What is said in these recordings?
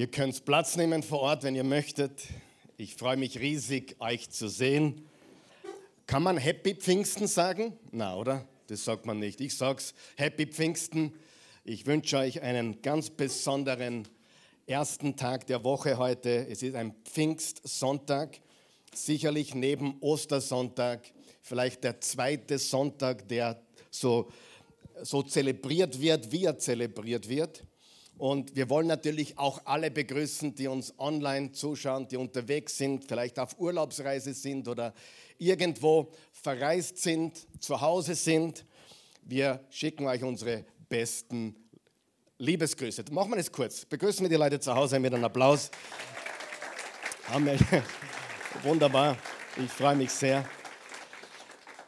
Ihr könnt Platz nehmen vor Ort, wenn ihr möchtet. Ich freue mich riesig, euch zu sehen. Kann man Happy Pfingsten sagen? Na, oder? Das sagt man nicht. Ich sag's Happy Pfingsten. Ich wünsche euch einen ganz besonderen ersten Tag der Woche heute. Es ist ein Pfingstsonntag, sicherlich neben Ostersonntag, vielleicht der zweite Sonntag, der so, so zelebriert wird, wie er zelebriert wird. Und wir wollen natürlich auch alle begrüßen, die uns online zuschauen, die unterwegs sind, vielleicht auf Urlaubsreise sind oder irgendwo verreist sind, zu Hause sind. Wir schicken euch unsere besten Liebesgrüße. Machen wir das kurz. Begrüßen wir die Leute zu Hause mit einem Applaus. Amen. Wunderbar. Ich freue mich sehr.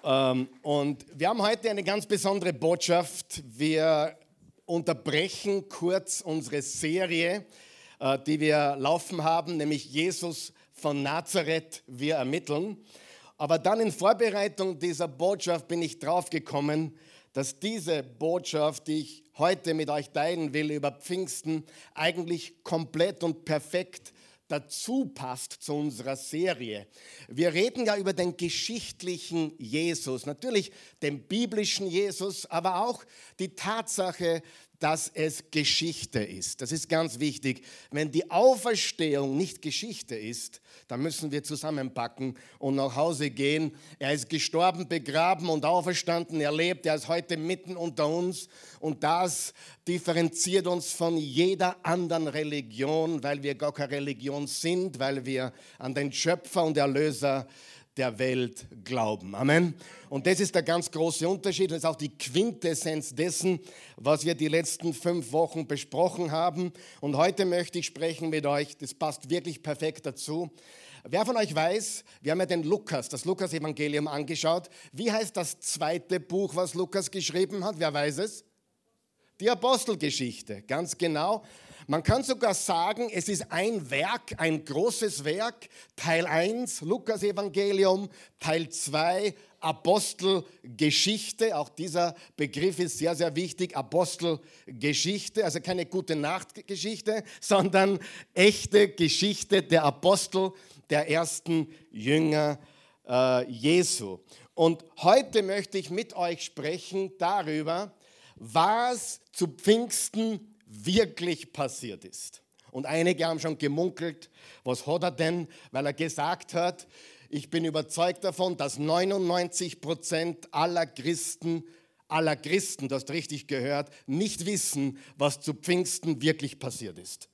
Ähm, und wir haben heute eine ganz besondere Botschaft. Wir unterbrechen kurz unsere Serie, äh, die wir laufen haben, nämlich Jesus von Nazareth, wir ermitteln. Aber dann in Vorbereitung dieser Botschaft bin ich draufgekommen, dass diese Botschaft, die ich heute mit euch teilen will über Pfingsten, eigentlich komplett und perfekt dazu passt zu unserer Serie. Wir reden ja über den geschichtlichen Jesus, natürlich den biblischen Jesus, aber auch die Tatsache, dass es Geschichte ist. Das ist ganz wichtig. Wenn die Auferstehung nicht Geschichte ist, dann müssen wir zusammenpacken und nach Hause gehen. Er ist gestorben, begraben und auferstanden. Er lebt, er ist heute mitten unter uns. Und das differenziert uns von jeder anderen Religion, weil wir gar keine Religion sind, weil wir an den Schöpfer und Erlöser der Welt glauben. Amen. Und das ist der ganz große Unterschied. Das ist auch die Quintessenz dessen, was wir die letzten fünf Wochen besprochen haben. Und heute möchte ich sprechen mit euch. Das passt wirklich perfekt dazu. Wer von euch weiß, wir haben ja den Lukas, das Lukas-Evangelium angeschaut. Wie heißt das zweite Buch, was Lukas geschrieben hat? Wer weiß es? Die Apostelgeschichte, ganz genau. Man kann sogar sagen, es ist ein Werk, ein großes Werk. Teil 1, Lukas Evangelium, Teil 2, Apostelgeschichte. Auch dieser Begriff ist sehr, sehr wichtig. Apostelgeschichte, also keine gute Nachtgeschichte, sondern echte Geschichte der Apostel, der ersten Jünger äh, Jesu. Und heute möchte ich mit euch sprechen darüber, was zu Pfingsten wirklich passiert ist. Und einige haben schon gemunkelt, was hat er denn, weil er gesagt hat, ich bin überzeugt davon, dass 99 Prozent aller Christen, aller Christen, das richtig gehört, nicht wissen, was zu Pfingsten wirklich passiert ist.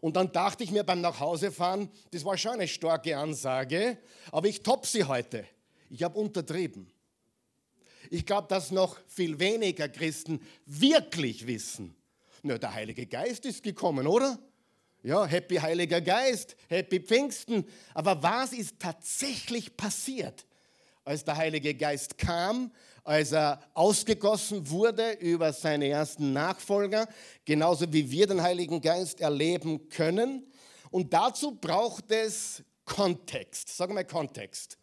Und dann dachte ich mir beim Nachhausefahren, das war schon eine starke Ansage, aber ich top sie heute. Ich habe untertrieben. Ich glaube, dass noch viel weniger Christen wirklich wissen, na, der Heilige Geist ist gekommen, oder? Ja, Happy Heiliger Geist, Happy Pfingsten. Aber was ist tatsächlich passiert, als der Heilige Geist kam, als er ausgegossen wurde über seine ersten Nachfolger, genauso wie wir den Heiligen Geist erleben können? Und dazu braucht es Kontext. Sag mal Kontext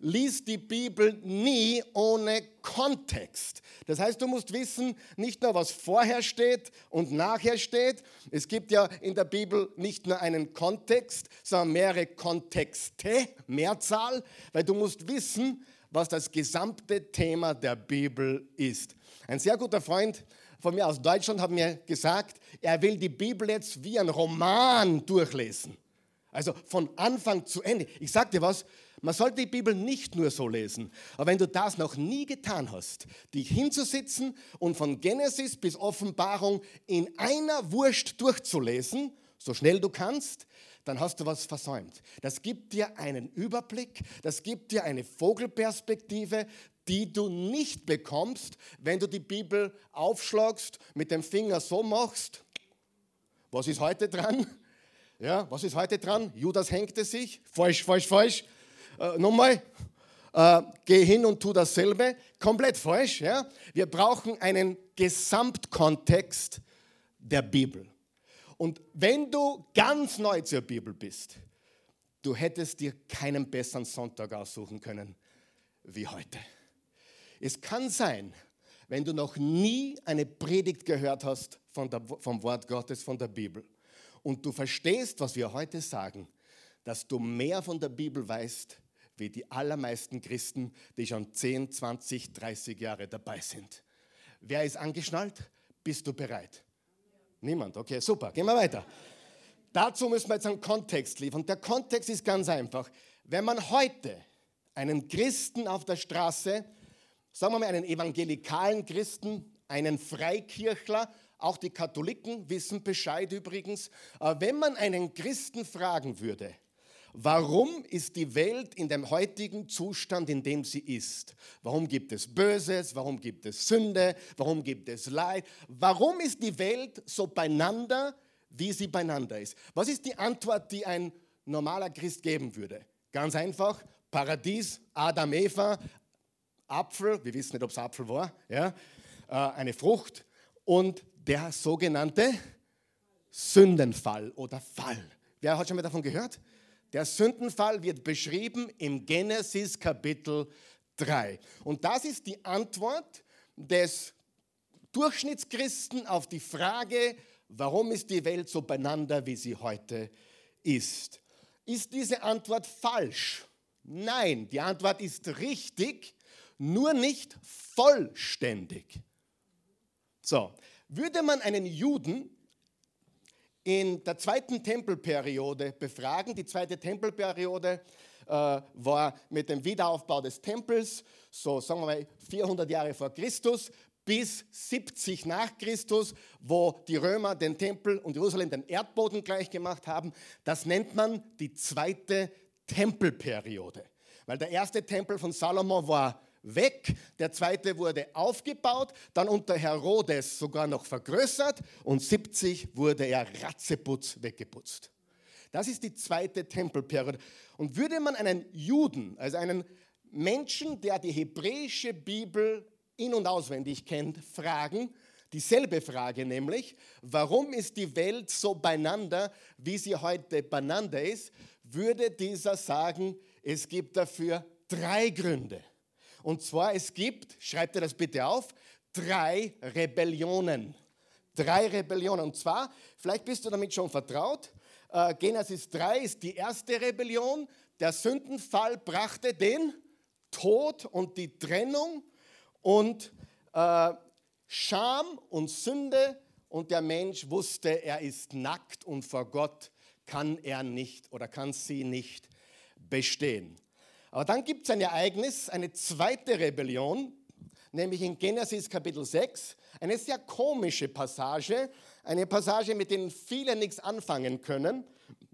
liest die Bibel nie ohne Kontext. Das heißt, du musst wissen, nicht nur was vorher steht und nachher steht. Es gibt ja in der Bibel nicht nur einen Kontext, sondern mehrere Kontexte, Mehrzahl, weil du musst wissen, was das gesamte Thema der Bibel ist. Ein sehr guter Freund von mir aus Deutschland hat mir gesagt, er will die Bibel jetzt wie ein Roman durchlesen. Also von Anfang zu Ende. Ich sag dir was, man sollte die Bibel nicht nur so lesen, aber wenn du das noch nie getan hast, dich hinzusitzen und von Genesis bis Offenbarung in einer Wurst durchzulesen, so schnell du kannst, dann hast du was versäumt. Das gibt dir einen Überblick, das gibt dir eine Vogelperspektive, die du nicht bekommst, wenn du die Bibel aufschlagst, mit dem Finger so machst. Was ist heute dran? Ja, was ist heute dran? Judas hängte sich. Falsch, falsch, falsch. Äh, nochmal, äh, geh hin und tu dasselbe. Komplett falsch. Ja? Wir brauchen einen Gesamtkontext der Bibel. Und wenn du ganz neu zur Bibel bist, du hättest dir keinen besseren Sonntag aussuchen können wie heute. Es kann sein, wenn du noch nie eine Predigt gehört hast der, vom Wort Gottes, von der Bibel, und du verstehst, was wir heute sagen, dass du mehr von der Bibel weißt, wie die allermeisten Christen, die schon 10, 20, 30 Jahre dabei sind. Wer ist angeschnallt? Bist du bereit? Niemand. Okay, super. Gehen wir weiter. Dazu müssen wir jetzt einen Kontext liefern. Der Kontext ist ganz einfach. Wenn man heute einen Christen auf der Straße, sagen wir mal einen evangelikalen Christen, einen Freikirchler, auch die Katholiken wissen Bescheid übrigens, wenn man einen Christen fragen würde, Warum ist die Welt in dem heutigen Zustand, in dem sie ist? Warum gibt es Böses? Warum gibt es Sünde? Warum gibt es Leid? Warum ist die Welt so beieinander, wie sie beieinander ist? Was ist die Antwort, die ein normaler Christ geben würde? Ganz einfach, Paradies, Adam, Eva, Apfel, wir wissen nicht, ob es Apfel war, ja, äh, eine Frucht und der sogenannte Sündenfall oder Fall. Wer hat schon mal davon gehört? Der Sündenfall wird beschrieben im Genesis Kapitel 3. Und das ist die Antwort des Durchschnittschristen auf die Frage, warum ist die Welt so beieinander, wie sie heute ist. Ist diese Antwort falsch? Nein, die Antwort ist richtig, nur nicht vollständig. So, würde man einen Juden in der zweiten Tempelperiode befragen. Die zweite Tempelperiode äh, war mit dem Wiederaufbau des Tempels, so sagen wir mal 400 Jahre vor Christus bis 70 nach Christus, wo die Römer den Tempel und Jerusalem den Erdboden gleich gemacht haben. Das nennt man die zweite Tempelperiode. Weil der erste Tempel von Salomo war weg, der zweite wurde aufgebaut, dann unter Herodes sogar noch vergrößert und 70 wurde er ratzeputz weggeputzt. Das ist die zweite Tempelperiode. Und würde man einen Juden, also einen Menschen, der die hebräische Bibel in und auswendig kennt, fragen, dieselbe Frage nämlich, warum ist die Welt so beieinander, wie sie heute beieinander ist, würde dieser sagen, es gibt dafür drei Gründe. Und zwar, es gibt, schreibt ihr das bitte auf, drei Rebellionen. Drei Rebellionen. Und zwar, vielleicht bist du damit schon vertraut, äh, Genesis 3 ist die erste Rebellion. Der Sündenfall brachte den Tod und die Trennung und äh, Scham und Sünde und der Mensch wusste, er ist nackt und vor Gott kann er nicht oder kann sie nicht bestehen. Aber dann gibt es ein Ereignis, eine zweite Rebellion, nämlich in Genesis Kapitel 6, eine sehr komische Passage, eine Passage, mit der viele nichts anfangen können.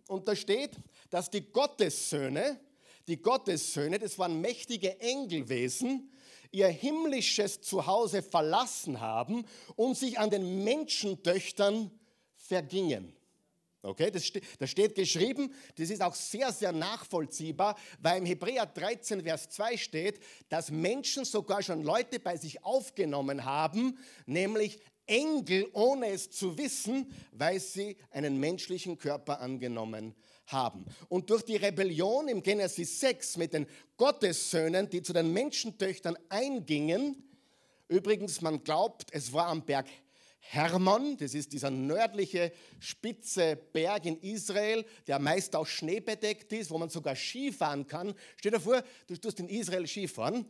Und da steht, dass die Gottessöhne, die Gottessöhne, das waren mächtige Engelwesen, ihr himmlisches Zuhause verlassen haben und sich an den Menschentöchtern vergingen. Okay, das, ste das steht geschrieben, das ist auch sehr, sehr nachvollziehbar, weil im Hebräer 13, Vers 2 steht, dass Menschen sogar schon Leute bei sich aufgenommen haben, nämlich Engel, ohne es zu wissen, weil sie einen menschlichen Körper angenommen haben. Und durch die Rebellion im Genesis 6 mit den Gottessöhnen, die zu den Menschentöchtern eingingen, übrigens, man glaubt, es war am Berg Hermon, das ist dieser nördliche spitze Berg in Israel, der meist aus Schnee bedeckt ist, wo man sogar Skifahren kann. Stell dir vor, du tust in Israel Skifahren.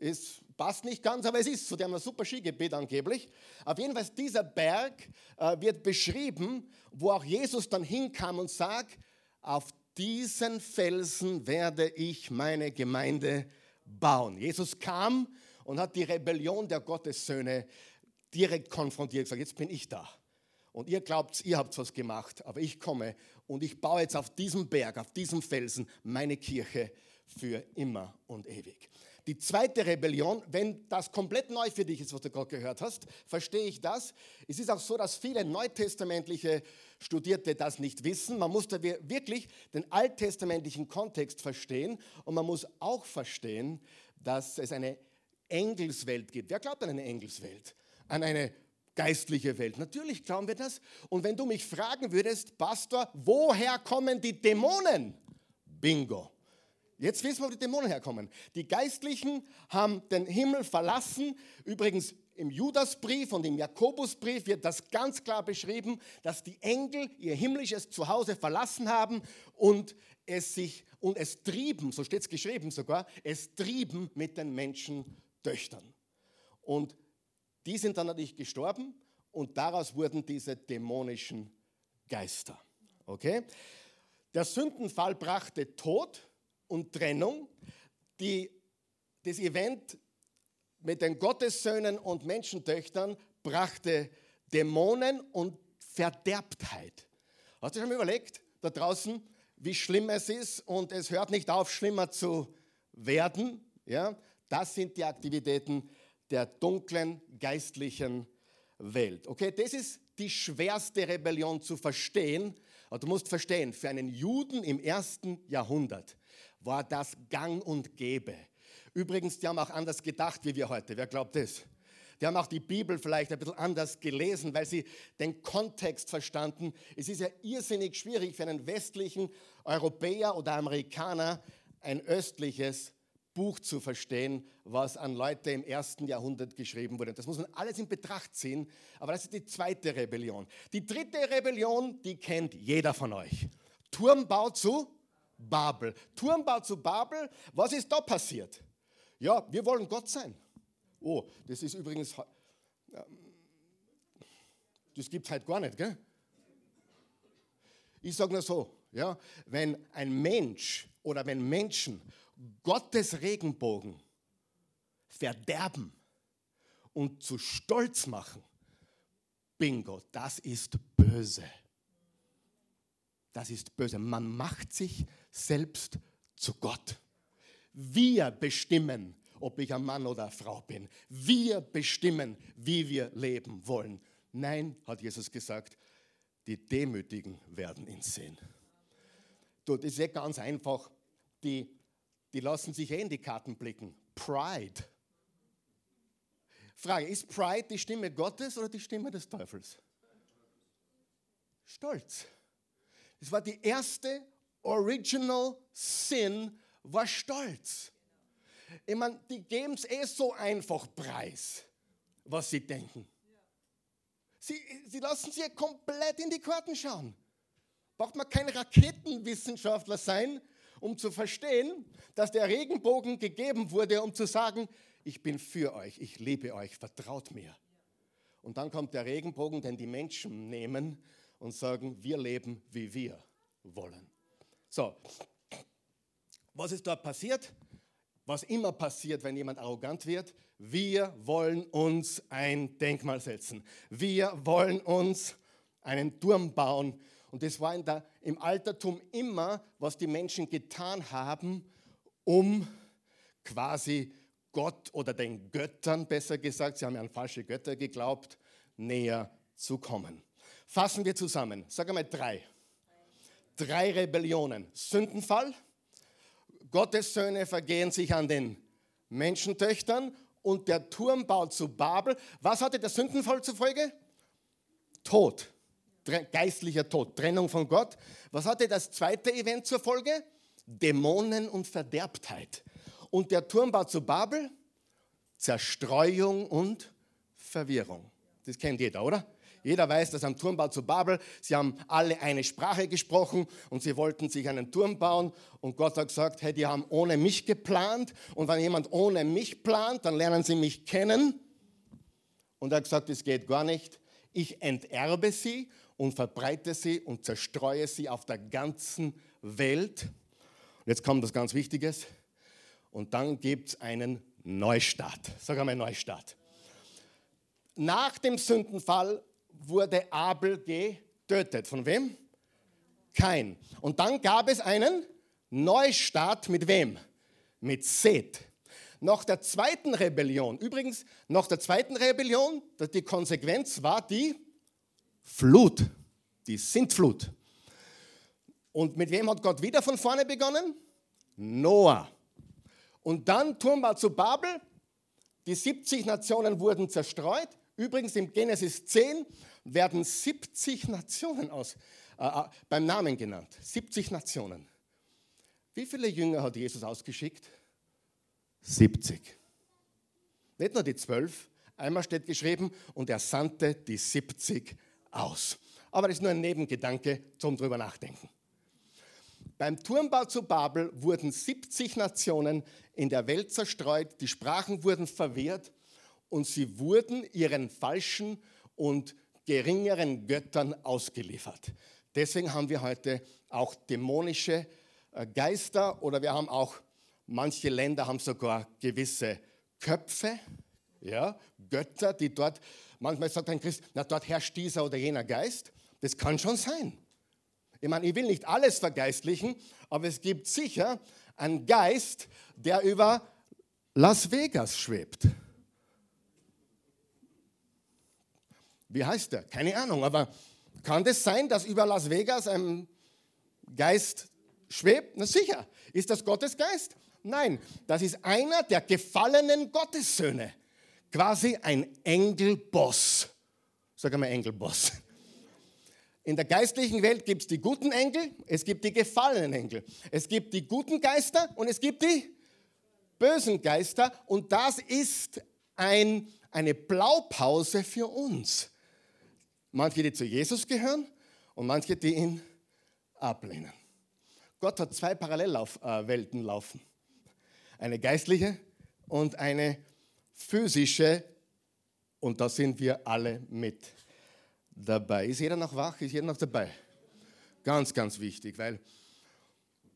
Es passt nicht ganz, aber es ist so. Die haben ein super Skigebiet angeblich. Auf jeden Fall, dieser Berg äh, wird beschrieben, wo auch Jesus dann hinkam und sagt, auf diesen Felsen werde ich meine Gemeinde bauen. Jesus kam und hat die Rebellion der Gottessöhne direkt konfrontiert, gesagt, jetzt bin ich da. Und ihr glaubt, ihr habt was gemacht, aber ich komme und ich baue jetzt auf diesem Berg, auf diesem Felsen meine Kirche für immer und ewig. Die zweite Rebellion, wenn das komplett neu für dich ist, was du gerade gehört hast, verstehe ich das. Es ist auch so, dass viele neutestamentliche Studierte das nicht wissen. Man muss da wirklich den alttestamentlichen Kontext verstehen und man muss auch verstehen, dass es eine Engelswelt gibt. Wer glaubt an eine Engelswelt? An eine geistliche Welt. Natürlich glauben wir das. Und wenn du mich fragen würdest, Pastor, woher kommen die Dämonen? Bingo. Jetzt wissen wir, wo die Dämonen herkommen. Die Geistlichen haben den Himmel verlassen. Übrigens, im Judasbrief und im Jakobusbrief wird das ganz klar beschrieben, dass die Engel ihr himmlisches Zuhause verlassen haben und es sich und es trieben, so steht es geschrieben sogar, es trieben mit den Menschentöchtern. Und die sind dann natürlich gestorben und daraus wurden diese dämonischen Geister. Okay? Der Sündenfall brachte Tod und Trennung. Die, das Event mit den Gottessöhnen und Menschentöchtern brachte Dämonen und Verderbtheit. Hast du schon mal überlegt, da draußen, wie schlimm es ist und es hört nicht auf, schlimmer zu werden? Ja? Das sind die Aktivitäten der dunklen geistlichen Welt. Okay, das ist die schwerste Rebellion zu verstehen. Aber du musst verstehen, für einen Juden im ersten Jahrhundert war das gang und gäbe. Übrigens, die haben auch anders gedacht wie wir heute. Wer glaubt das? Die haben auch die Bibel vielleicht ein bisschen anders gelesen, weil sie den Kontext verstanden. Es ist ja irrsinnig schwierig für einen westlichen Europäer oder Amerikaner ein östliches Buch zu verstehen, was an Leute im ersten Jahrhundert geschrieben wurde. Das muss man alles in Betracht ziehen, aber das ist die zweite Rebellion. Die dritte Rebellion, die kennt jeder von euch. Turmbau zu Babel. Turmbau zu Babel, was ist da passiert? Ja, wir wollen Gott sein. Oh, das ist übrigens, das gibt es halt gar nicht, gell? Ich sage nur so, ja, wenn ein Mensch oder wenn Menschen Gottes Regenbogen verderben und zu Stolz machen, bingo, das ist böse. Das ist böse. Man macht sich selbst zu Gott. Wir bestimmen, ob ich ein Mann oder eine Frau bin. Wir bestimmen, wie wir leben wollen. Nein, hat Jesus gesagt, die Demütigen werden ihn sehen. Du, das ist ja ganz einfach. Die die lassen sich eh in die Karten blicken. Pride. Frage, ist Pride die Stimme Gottes oder die Stimme des Teufels? Stolz. Es war die erste Original Sin, war Stolz. Ich meine, die geben es eh so einfach preis, was sie denken. Sie, sie lassen sich komplett in die Karten schauen. Braucht man kein Raketenwissenschaftler sein, um zu verstehen, dass der Regenbogen gegeben wurde, um zu sagen, ich bin für euch, ich liebe euch, vertraut mir. Und dann kommt der Regenbogen, den die Menschen nehmen und sagen, wir leben, wie wir wollen. So, was ist dort passiert? Was immer passiert, wenn jemand arrogant wird, wir wollen uns ein Denkmal setzen. Wir wollen uns einen Turm bauen und das war der, im Altertum immer, was die Menschen getan haben, um quasi Gott oder den Göttern, besser gesagt, sie haben ja an falsche Götter geglaubt, näher zu kommen. Fassen wir zusammen. Sag einmal drei. Drei Rebellionen. Sündenfall, Gottes Söhne vergehen sich an den Menschentöchtern und der Turmbau zu Babel. Was hatte der Sündenfall zur Folge? Tod geistlicher Tod, Trennung von Gott. Was hatte das zweite Event zur Folge? Dämonen und Verderbtheit. Und der Turmbau zu Babel? Zerstreuung und Verwirrung. Das kennt jeder, oder? Jeder weiß, dass am Turmbau zu Babel, sie haben alle eine Sprache gesprochen und sie wollten sich einen Turm bauen. Und Gott hat gesagt, hey, die haben ohne mich geplant. Und wenn jemand ohne mich plant, dann lernen sie mich kennen. Und er hat gesagt, das geht gar nicht. Ich enterbe sie und verbreite sie und zerstreue sie auf der ganzen Welt. Jetzt kommt das ganz Wichtiges. Und dann gibt es einen Neustart. Sag einmal Neustart. Nach dem Sündenfall wurde Abel getötet. Von wem? Kein. Und dann gab es einen Neustart mit wem? Mit Seth. Nach der zweiten Rebellion, übrigens, nach der zweiten Rebellion, die Konsequenz war die Flut, die Sintflut. Und mit wem hat Gott wieder von vorne begonnen? Noah. Und dann Turmbau zu Babel. Die 70 Nationen wurden zerstreut. Übrigens im Genesis 10 werden 70 Nationen aus, äh, äh beim Namen genannt. 70 Nationen. Wie viele Jünger hat Jesus ausgeschickt? 70. Nicht nur die zwölf, Einmal steht geschrieben, und er sandte die 70 aus. Aber das ist nur ein Nebengedanke zum drüber nachdenken. Beim Turmbau zu Babel wurden 70 Nationen in der Welt zerstreut, die Sprachen wurden verwehrt und sie wurden ihren falschen und geringeren Göttern ausgeliefert. Deswegen haben wir heute auch dämonische äh, Geister oder wir haben auch, manche Länder haben sogar gewisse Köpfe, ja, Götter, die dort, manchmal sagt ein Christ, na dort herrscht dieser oder jener Geist. Das kann schon sein. Ich meine, ich will nicht alles vergeistlichen, aber es gibt sicher einen Geist, der über Las Vegas schwebt. Wie heißt der? Keine Ahnung, aber kann das sein, dass über Las Vegas ein Geist schwebt? Na sicher. Ist das Gottes Geist? Nein, das ist einer der gefallenen Gottessöhne. Quasi ein Engelboss. Sag einmal Engelboss. In der geistlichen Welt gibt es die guten Engel, es gibt die gefallenen Engel. Es gibt die guten Geister und es gibt die bösen Geister. Und das ist ein, eine Blaupause für uns. Manche, die zu Jesus gehören und manche, die ihn ablehnen. Gott hat zwei Parallelwelten laufen. Eine geistliche und eine physische. Und da sind wir alle mit dabei. Ist jeder noch wach? Ist jeder noch dabei? Ganz, ganz wichtig, weil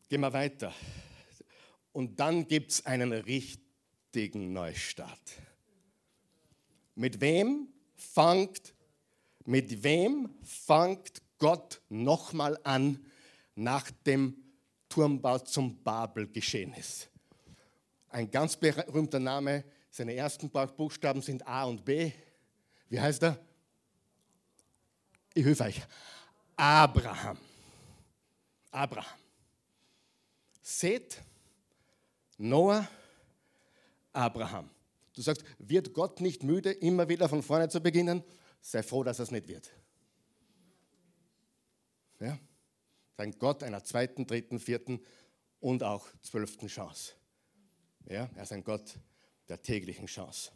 gehen wir weiter. Und dann gibt es einen richtigen Neustart. Mit wem fangt, mit wem fangt Gott nochmal an, nach dem Turmbau zum Babel geschehen ist? Ein ganz berühmter Name, seine ersten Buchstaben sind A und B. Wie heißt er? Ich helfe euch. Abraham. Abraham. Seth, Noah, Abraham. Du sagst, wird Gott nicht müde, immer wieder von vorne zu beginnen? Sei froh, dass es nicht wird. Ja? Sein Gott einer zweiten, dritten, vierten und auch zwölften Chance. Ja? Er ist ein Gott der täglichen Chance.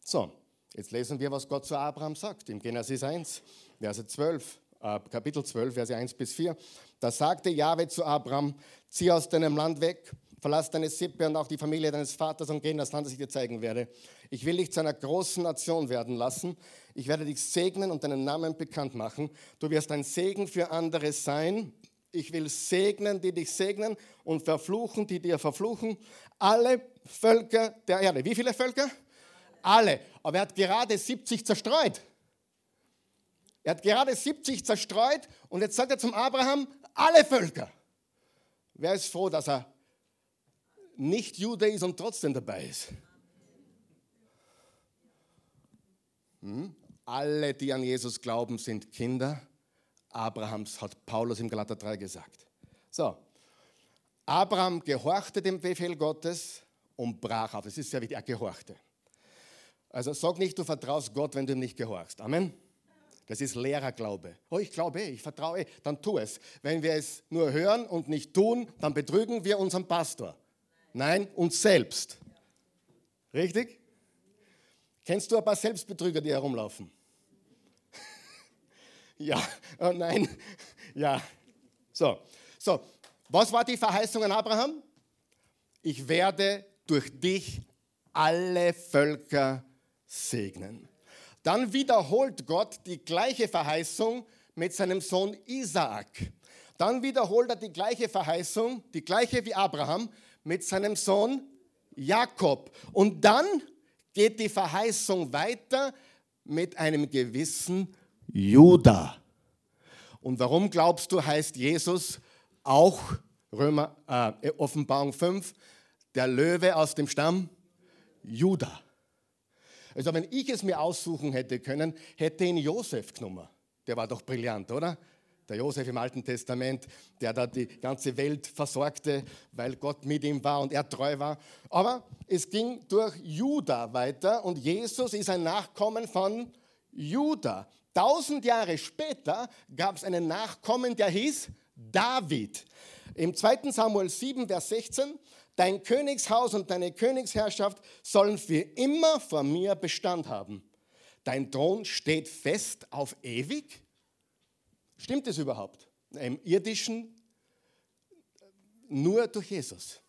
So, jetzt lesen wir, was Gott zu Abraham sagt im Genesis 1. Verse 12, äh, Kapitel 12, Verse 1 bis 4. Da sagte Jahwe zu Abraham, zieh aus deinem Land weg, verlass deine Sippe und auch die Familie deines Vaters und geh in das Land, das ich dir zeigen werde. Ich will dich zu einer großen Nation werden lassen. Ich werde dich segnen und deinen Namen bekannt machen. Du wirst ein Segen für andere sein. Ich will segnen, die dich segnen und verfluchen, die dir verfluchen. Alle Völker der Erde. Wie viele Völker? Alle. Aber er hat gerade 70 zerstreut. Er hat gerade 70 zerstreut und jetzt sagt er zum Abraham, alle Völker. Wer ist froh, dass er nicht Jude ist und trotzdem dabei ist? Hm? Alle, die an Jesus glauben, sind Kinder Abrahams, hat Paulus im Galater 3 gesagt. So, Abraham gehorchte dem Befehl Gottes und brach auf. Das ist ja wie er gehorchte. Also sag nicht, du vertraust Gott, wenn du ihm nicht gehorchst. Amen. Das ist Lehrerglaube. Oh, ich glaube, ich vertraue, dann tu es. Wenn wir es nur hören und nicht tun, dann betrügen wir unseren Pastor. Nein, uns selbst. Richtig? Kennst du ein paar Selbstbetrüger, die herumlaufen? Ja, oh nein, ja. So, so. Was war die Verheißung an Abraham? Ich werde durch dich alle Völker segnen. Dann wiederholt Gott die gleiche Verheißung mit seinem Sohn Isaak. Dann wiederholt er die gleiche Verheißung, die gleiche wie Abraham, mit seinem Sohn Jakob. Und dann geht die Verheißung weiter mit einem gewissen Judah. Und warum glaubst du, heißt Jesus auch Römer, äh, Offenbarung 5, der Löwe aus dem Stamm Judah? Also wenn ich es mir aussuchen hätte können, hätte ihn Josef genommen. Der war doch brillant, oder? Der Josef im Alten Testament, der da die ganze Welt versorgte, weil Gott mit ihm war und er treu war. Aber es ging durch Juda weiter und Jesus ist ein Nachkommen von Juda. Tausend Jahre später gab es einen Nachkommen, der hieß David. Im 2. Samuel 7, Vers 16, Dein Königshaus und deine Königsherrschaft sollen für immer vor mir Bestand haben. Dein Thron steht fest auf ewig. Stimmt es überhaupt? Im irdischen nur durch Jesus.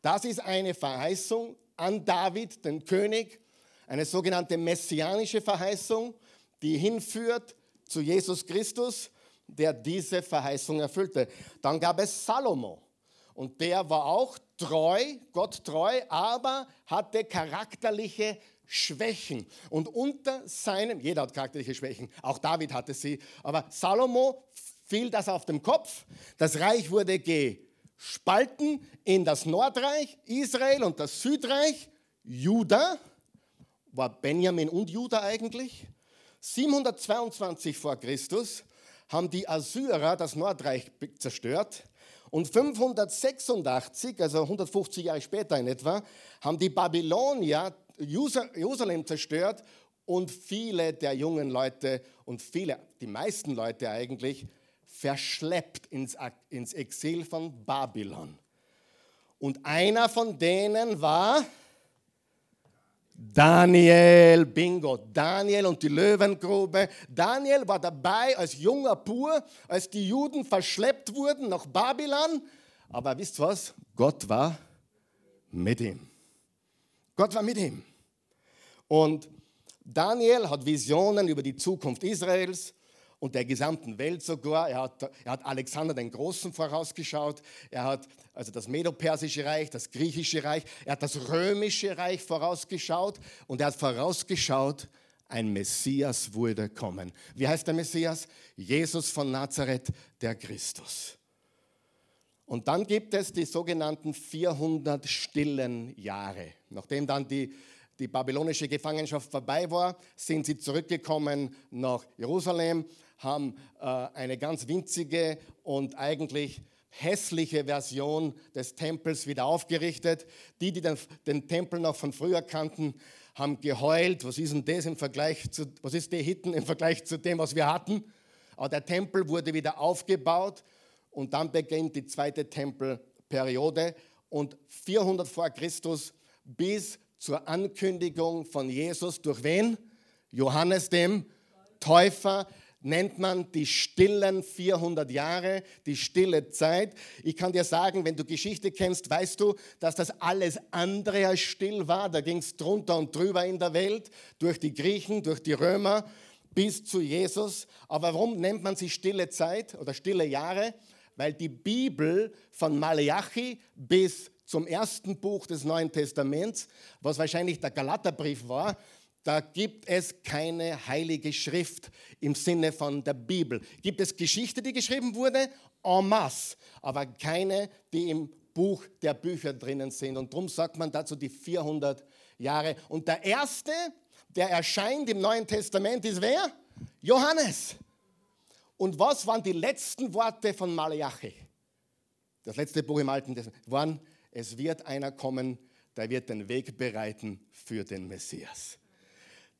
Das ist eine Verheißung an David, den König, eine sogenannte messianische Verheißung, die hinführt zu Jesus Christus, der diese Verheißung erfüllte. Dann gab es Salomo und der war auch treu, Gott treu, aber hatte charakterliche Schwächen. Und unter seinem, jeder hat charakterliche Schwächen, auch David hatte sie, aber Salomo fiel das auf den Kopf. Das Reich wurde gespalten in das Nordreich, Israel und das Südreich, Juda. War Benjamin und Juda eigentlich? 722 vor Christus haben die Assyrer das Nordreich zerstört. Und 586, also 150 Jahre später in etwa, haben die Babylonier Jerusalem zerstört und viele der jungen Leute und viele, die meisten Leute eigentlich, verschleppt ins, ins Exil von Babylon. Und einer von denen war Daniel, bingo, Daniel und die Löwengrube. Daniel war dabei als junger Pur, als die Juden verschleppt wurden nach Babylon. Aber wisst was? Gott war mit ihm. Gott war mit ihm. Und Daniel hat Visionen über die Zukunft Israels und der gesamten Welt sogar. Er hat, er hat Alexander den Großen vorausgeschaut. Er hat also das Medo-Persische Reich, das Griechische Reich, er hat das Römische Reich vorausgeschaut und er hat vorausgeschaut, ein Messias würde kommen. Wie heißt der Messias? Jesus von Nazareth, der Christus. Und dann gibt es die sogenannten 400 stillen Jahre. Nachdem dann die die babylonische Gefangenschaft vorbei war, sind sie zurückgekommen nach Jerusalem, haben äh, eine ganz winzige und eigentlich hässliche Version des Tempels wieder aufgerichtet. Die, die den, den, Tempel noch von früher kannten, haben geheult. Was ist denn das im Vergleich zu, was ist der Hitten im Vergleich zu dem, was wir hatten? Aber der Tempel wurde wieder aufgebaut und dann beginnt die zweite Tempelperiode und 400 vor Christus bis zur Ankündigung von Jesus durch wen? Johannes dem Täufer nennt man die stillen 400 Jahre, die stille Zeit. Ich kann dir sagen, wenn du Geschichte kennst, weißt du, dass das alles andere als still war. Da ging es drunter und drüber in der Welt, durch die Griechen, durch die Römer bis zu Jesus. Aber warum nennt man sie stille Zeit oder stille Jahre? Weil die Bibel von Malachi bis zum ersten Buch des Neuen Testaments, was wahrscheinlich der Galaterbrief war, da gibt es keine heilige Schrift im Sinne von der Bibel. Gibt es Geschichte, die geschrieben wurde? En masse, aber keine, die im Buch der Bücher drinnen sind. Und darum sagt man dazu die 400 Jahre. Und der erste, der erscheint im Neuen Testament, ist wer? Johannes. Und was waren die letzten Worte von Malachi? Das letzte Buch im Alten Testament waren es wird einer kommen, der wird den Weg bereiten für den Messias.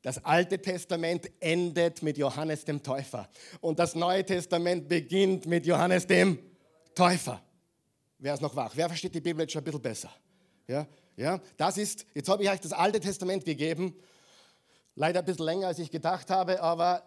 Das Alte Testament endet mit Johannes dem Täufer und das Neue Testament beginnt mit Johannes dem Täufer. Wer ist noch wach? Wer versteht die Bibel jetzt schon ein bisschen besser? Ja, ja, das ist, jetzt habe ich euch das Alte Testament gegeben, leider ein bisschen länger als ich gedacht habe, aber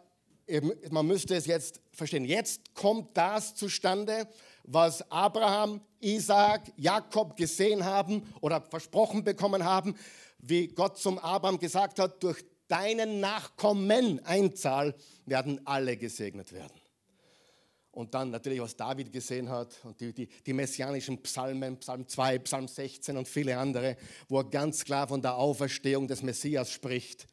man müsste es jetzt verstehen. Jetzt kommt das zustande, was Abraham, Isaac, Jakob gesehen haben oder versprochen bekommen haben, wie Gott zum Abraham gesagt hat, durch deinen Nachkommen, Einzahl, werden alle gesegnet werden. Und dann natürlich, was David gesehen hat und die, die, die, messianischen Psalmen, Psalm 2, Psalm 16 und viele andere, wo er ganz klar von der Auferstehung des Messias spricht.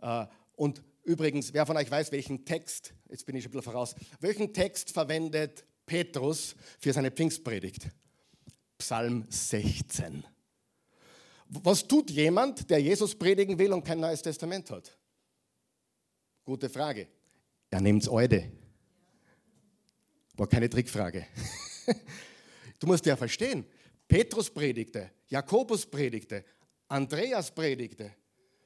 Äh, und übrigens, wer von euch weiß, welchen Text, jetzt bin ich ein bisschen voraus, welchen Text verwendet Petrus für seine Pfingstpredigt? Psalm 16. Was tut jemand, der Jesus predigen will und kein neues Testament hat? Gute Frage. Er nimmt es alte. War keine Trickfrage. Du musst ja verstehen, Petrus predigte, Jakobus predigte, Andreas predigte,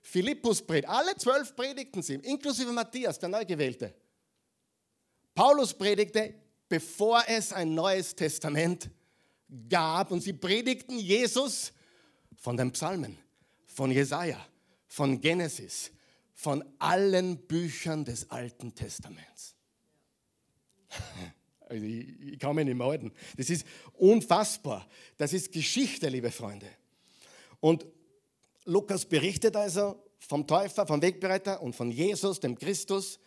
Philippus predigte, alle zwölf predigten sie, inklusive Matthias, der Neugewählte. Paulus predigte, bevor es ein neues Testament gab und sie predigten Jesus von den Psalmen, von Jesaja, von Genesis, von allen Büchern des Alten Testaments. Also ich, ich kann mich nicht mehr halten. Das ist unfassbar. Das ist Geschichte, liebe Freunde. Und Lukas berichtet also vom Täufer, vom Wegbereiter und von Jesus, dem Christus,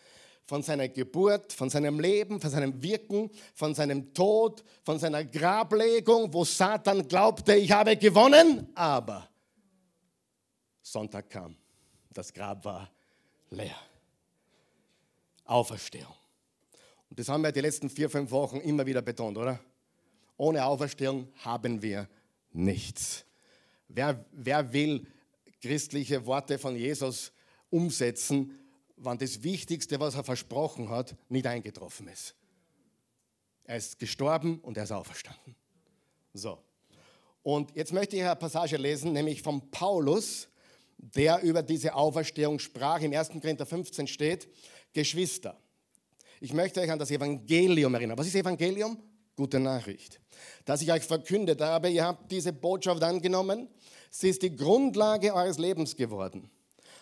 von seiner Geburt, von seinem Leben, von seinem Wirken, von seinem Tod, von seiner Grablegung, wo Satan glaubte, ich habe gewonnen, aber Sonntag kam, das Grab war leer. Auferstehung. Und das haben wir die letzten vier, fünf Wochen immer wieder betont, oder? Ohne Auferstehung haben wir nichts. Wer, wer will christliche Worte von Jesus umsetzen, wann das Wichtigste, was er versprochen hat, nicht eingetroffen ist? Er ist gestorben und er ist auferstanden. So. Und jetzt möchte ich eine Passage lesen, nämlich von Paulus, der über diese Auferstehung sprach. Im 1. Korinther 15 steht, Geschwister, ich möchte euch an das Evangelium erinnern. Was ist Evangelium? Gute Nachricht. Dass ich euch verkündet habe, ihr habt diese Botschaft angenommen, sie ist die Grundlage eures Lebens geworden.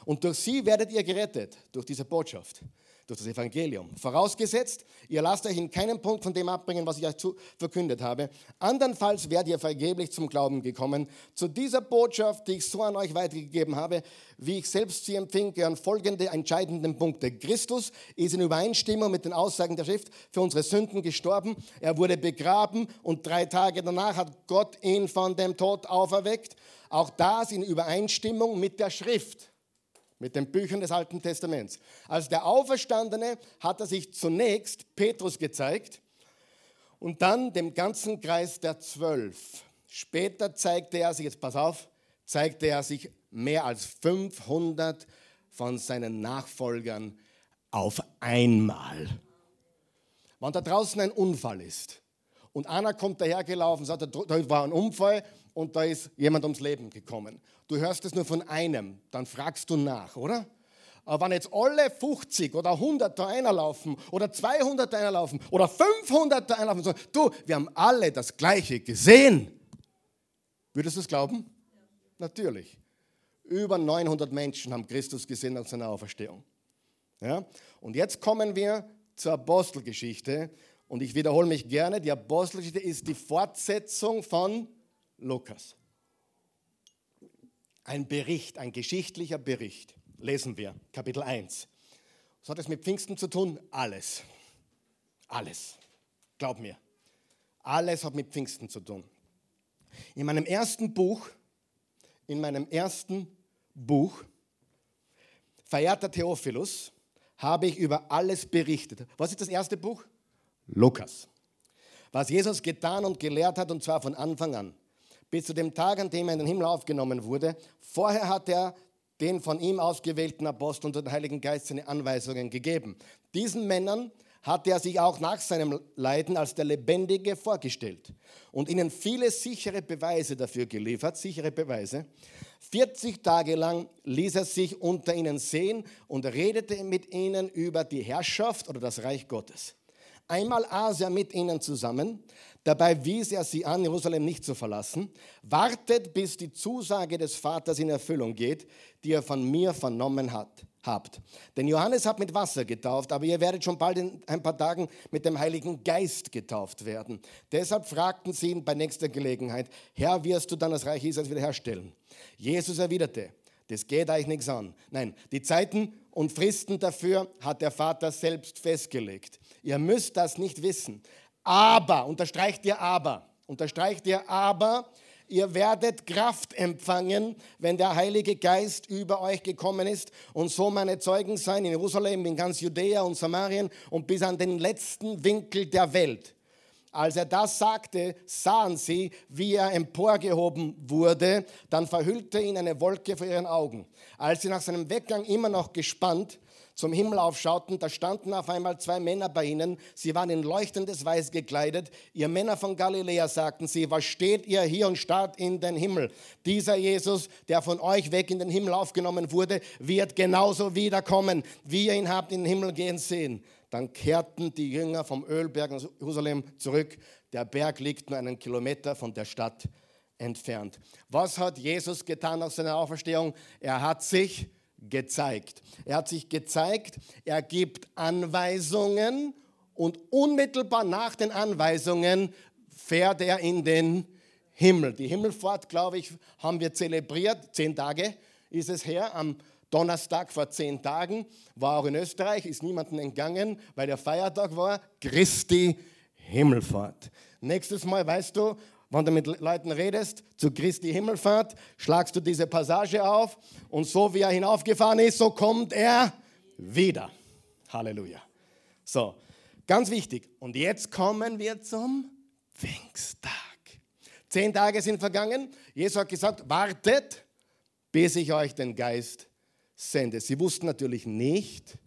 Und durch sie werdet ihr gerettet, durch diese Botschaft durch das Evangelium. Vorausgesetzt, ihr lasst euch in keinem Punkt von dem abbringen, was ich euch verkündet habe. Andernfalls werdet ihr vergeblich zum Glauben gekommen. Zu dieser Botschaft, die ich so an euch weitergegeben habe, wie ich selbst sie empfing, gehören folgende entscheidenden Punkte. Christus ist in Übereinstimmung mit den Aussagen der Schrift für unsere Sünden gestorben. Er wurde begraben und drei Tage danach hat Gott ihn von dem Tod auferweckt. Auch das in Übereinstimmung mit der Schrift mit den Büchern des Alten Testaments. Als der Auferstandene hat er sich zunächst Petrus gezeigt und dann dem ganzen Kreis der Zwölf. Später zeigte er sich, jetzt pass auf, zeigte er sich mehr als 500 von seinen Nachfolgern auf einmal. Wenn da draußen ein Unfall ist und einer kommt dahergelaufen sagt, da war ein Unfall und da ist jemand ums Leben gekommen. Du hörst es nur von einem, dann fragst du nach, oder? Aber wenn jetzt alle 50 oder 100 da einlaufen oder 200 da einlaufen oder 500 da einlaufen, so, du, wir haben alle das Gleiche gesehen. Würdest du es glauben? Natürlich. Über 900 Menschen haben Christus gesehen nach seiner Auferstehung. Ja? Und jetzt kommen wir zur Apostelgeschichte. Und ich wiederhole mich gerne, die Apostelgeschichte ist die Fortsetzung von Lukas. Ein Bericht, ein geschichtlicher Bericht. Lesen wir, Kapitel 1. Was hat es mit Pfingsten zu tun? Alles. Alles. Glaub mir. Alles hat mit Pfingsten zu tun. In meinem ersten Buch, in meinem ersten Buch, verehrter Theophilus, habe ich über alles berichtet. Was ist das erste Buch? Lukas. Was Jesus getan und gelehrt hat, und zwar von Anfang an bis zu dem Tag, an dem er in den Himmel aufgenommen wurde. Vorher hat er den von ihm ausgewählten Apostel und den Heiligen Geist seine Anweisungen gegeben. Diesen Männern hat er sich auch nach seinem Leiden als der Lebendige vorgestellt und ihnen viele sichere Beweise dafür geliefert, sichere Beweise. 40 Tage lang ließ er sich unter ihnen sehen und redete mit ihnen über die Herrschaft oder das Reich Gottes. Einmal aß er mit ihnen zusammen, Dabei wies er sie an, Jerusalem nicht zu verlassen. Wartet, bis die Zusage des Vaters in Erfüllung geht, die er von mir vernommen hat, habt. Denn Johannes hat mit Wasser getauft, aber ihr werdet schon bald in ein paar Tagen mit dem Heiligen Geist getauft werden. Deshalb fragten sie ihn bei nächster Gelegenheit, Herr, wirst du dann das Reich Israels wiederherstellen? Jesus erwiderte, das geht euch nichts an. Nein, die Zeiten und Fristen dafür hat der Vater selbst festgelegt. Ihr müsst das nicht wissen. Aber, unterstreicht ihr aber, unterstreicht ihr aber, ihr werdet Kraft empfangen, wenn der Heilige Geist über euch gekommen ist und so meine Zeugen sein in Jerusalem, in ganz Judäa und Samarien und bis an den letzten Winkel der Welt. Als er das sagte, sahen sie, wie er emporgehoben wurde. Dann verhüllte ihn eine Wolke vor ihren Augen. Als sie nach seinem Weggang immer noch gespannt zum Himmel aufschauten, da standen auf einmal zwei Männer bei ihnen. Sie waren in leuchtendes Weiß gekleidet. Ihr Männer von Galiläa sagten sie, was steht ihr hier und starrt in den Himmel? Dieser Jesus, der von euch weg in den Himmel aufgenommen wurde, wird genauso wiederkommen, wie ihr ihn habt in den Himmel gehen sehen. Dann kehrten die Jünger vom Ölberg nach Jerusalem zurück. Der Berg liegt nur einen Kilometer von der Stadt entfernt. Was hat Jesus getan nach seiner Auferstehung? Er hat sich gezeigt. Er hat sich gezeigt, er gibt Anweisungen und unmittelbar nach den Anweisungen fährt er in den Himmel. Die Himmelfahrt, glaube ich, haben wir zelebriert. Zehn Tage ist es her. Am Donnerstag vor zehn Tagen war auch in Österreich, ist niemandem entgangen, weil der Feiertag war. Christi Himmelfahrt. Nächstes Mal, weißt du, wenn du mit Leuten redest, zu Christi Himmelfahrt, schlagst du diese Passage auf und so wie er hinaufgefahren ist, so kommt er wieder. Halleluja. So, ganz wichtig. Und jetzt kommen wir zum Pfingsttag. Zehn Tage sind vergangen. Jesus hat gesagt, wartet, bis ich euch den Geist sende. Sie wussten natürlich nicht,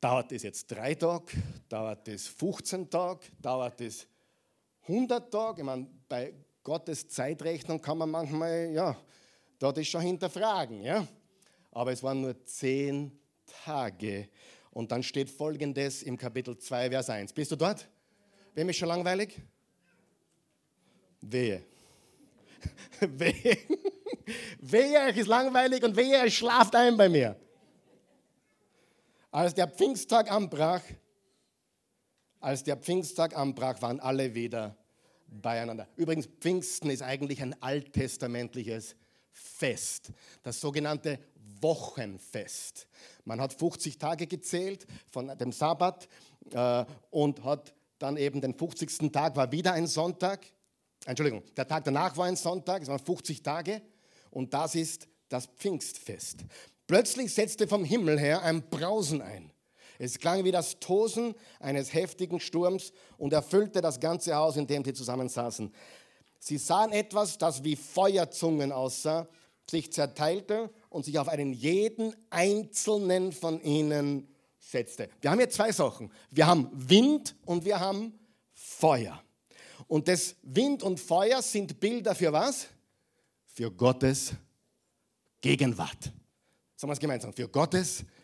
dauert es jetzt drei Tage, dauert es 15 Tage, dauert es 100 Tage, ich meine, bei Gottes Zeitrechnung kann man manchmal, ja, da das schon hinterfragen, ja. Aber es waren nur zehn Tage. Und dann steht folgendes im Kapitel 2, Vers 1. Bist du dort? Wem ist schon langweilig? Wehe. wehe. wehe, euch ist langweilig und wehe, euch schlaft ein bei mir. Als der Pfingsttag anbrach, als der Pfingsttag anbrach, waren alle wieder beieinander. Übrigens, Pfingsten ist eigentlich ein alttestamentliches Fest, das sogenannte Wochenfest. Man hat 50 Tage gezählt von dem Sabbat äh, und hat dann eben den 50. Tag war wieder ein Sonntag. Entschuldigung, der Tag danach war ein Sonntag, es waren 50 Tage und das ist das Pfingstfest. Plötzlich setzte vom Himmel her ein Brausen ein. Es klang wie das Tosen eines heftigen Sturms und erfüllte das ganze Haus, in dem sie zusammensaßen. Sie sahen etwas, das wie Feuerzungen aussah, sich zerteilte und sich auf einen jeden einzelnen von ihnen setzte. Wir haben hier zwei Sachen. Wir haben Wind und wir haben Feuer. Und das Wind und Feuer sind Bilder für was? Für Gottes Gegenwart. Sagen wir es gemeinsam. Für Gottes Gegenwart.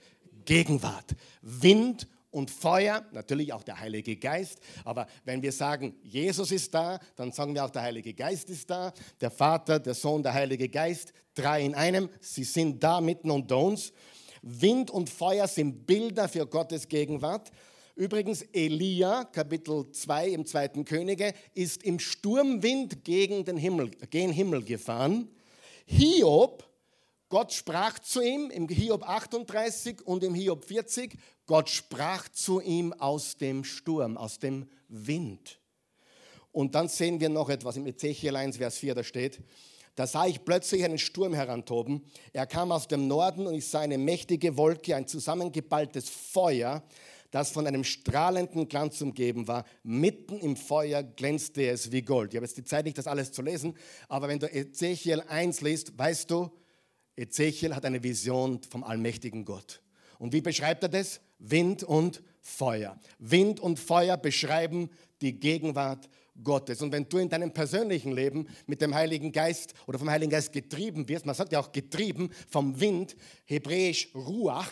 Gegenwart. Wind und Feuer, natürlich auch der Heilige Geist. Aber wenn wir sagen, Jesus ist da, dann sagen wir auch, der Heilige Geist ist da. Der Vater, der Sohn, der Heilige Geist, drei in einem. Sie sind da mitten unter uns. Wind und Feuer sind Bilder für Gottes Gegenwart. Übrigens, Elia, Kapitel 2 im zweiten Könige, ist im Sturmwind gegen den Himmel, gen Himmel gefahren. Hiob, Gott sprach zu ihm im Hiob 38 und im Hiob 40. Gott sprach zu ihm aus dem Sturm, aus dem Wind. Und dann sehen wir noch etwas im Ezechiel 1, Vers 4, da steht, da sah ich plötzlich einen Sturm herantoben. Er kam aus dem Norden und ich sah eine mächtige Wolke, ein zusammengeballtes Feuer, das von einem strahlenden Glanz umgeben war. Mitten im Feuer glänzte es wie Gold. Ich habe jetzt die Zeit nicht, das alles zu lesen, aber wenn du Ezechiel 1 liest, weißt du, Ezechiel hat eine Vision vom allmächtigen Gott. Und wie beschreibt er das? Wind und Feuer. Wind und Feuer beschreiben die Gegenwart Gottes. Und wenn du in deinem persönlichen Leben mit dem Heiligen Geist oder vom Heiligen Geist getrieben wirst, man sagt ja auch getrieben vom Wind, hebräisch Ruach.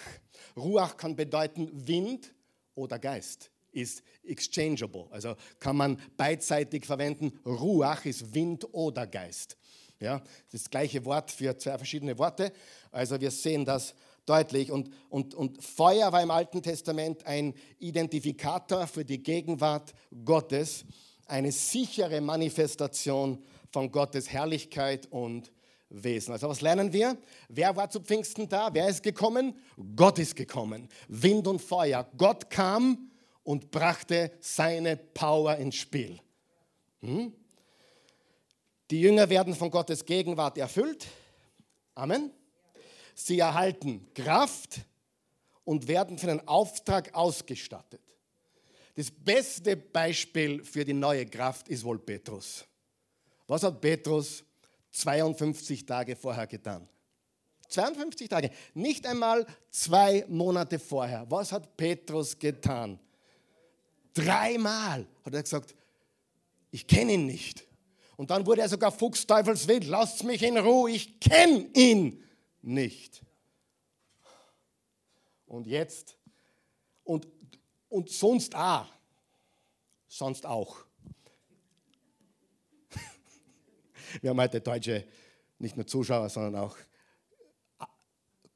Ruach kann bedeuten Wind oder Geist, ist exchangeable, also kann man beidseitig verwenden. Ruach ist Wind oder Geist. Ja, das gleiche Wort für zwei verschiedene Worte. Also wir sehen das deutlich. Und, und, und Feuer war im Alten Testament ein Identifikator für die Gegenwart Gottes, eine sichere Manifestation von Gottes Herrlichkeit und Wesen. Also was lernen wir? Wer war zu Pfingsten da? Wer ist gekommen? Gott ist gekommen. Wind und Feuer. Gott kam und brachte seine Power ins Spiel. Hm? Die Jünger werden von Gottes Gegenwart erfüllt. Amen. Sie erhalten Kraft und werden für den Auftrag ausgestattet. Das beste Beispiel für die neue Kraft ist wohl Petrus. Was hat Petrus 52 Tage vorher getan? 52 Tage, nicht einmal zwei Monate vorher. Was hat Petrus getan? Dreimal hat er gesagt, ich kenne ihn nicht. Und dann wurde er sogar fuchsteufelswild. Lasst mich in Ruhe, ich kenne ihn nicht. Und jetzt, und und sonst auch. Sonst auch. Wir haben heute deutsche, nicht nur Zuschauer, sondern auch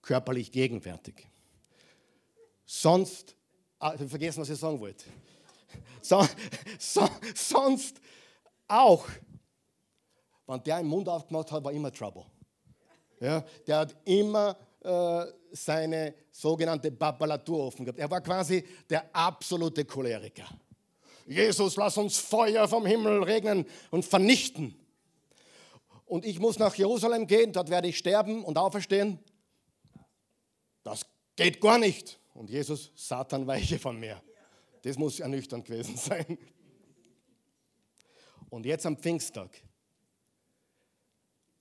körperlich gegenwärtig. Sonst, ah, ich habe vergessen, was ich sagen wollte. So, so, sonst auch. Wenn der einen Mund aufgemacht hat, war immer Trouble. Ja, der hat immer äh, seine sogenannte Babalatur offen gehabt. Er war quasi der absolute Choleriker. Jesus, lass uns Feuer vom Himmel regnen und vernichten. Und ich muss nach Jerusalem gehen, dort werde ich sterben und auferstehen. Das geht gar nicht. Und Jesus, Satan, weiche von mir. Das muss ernüchternd gewesen sein. Und jetzt am Pfingsttag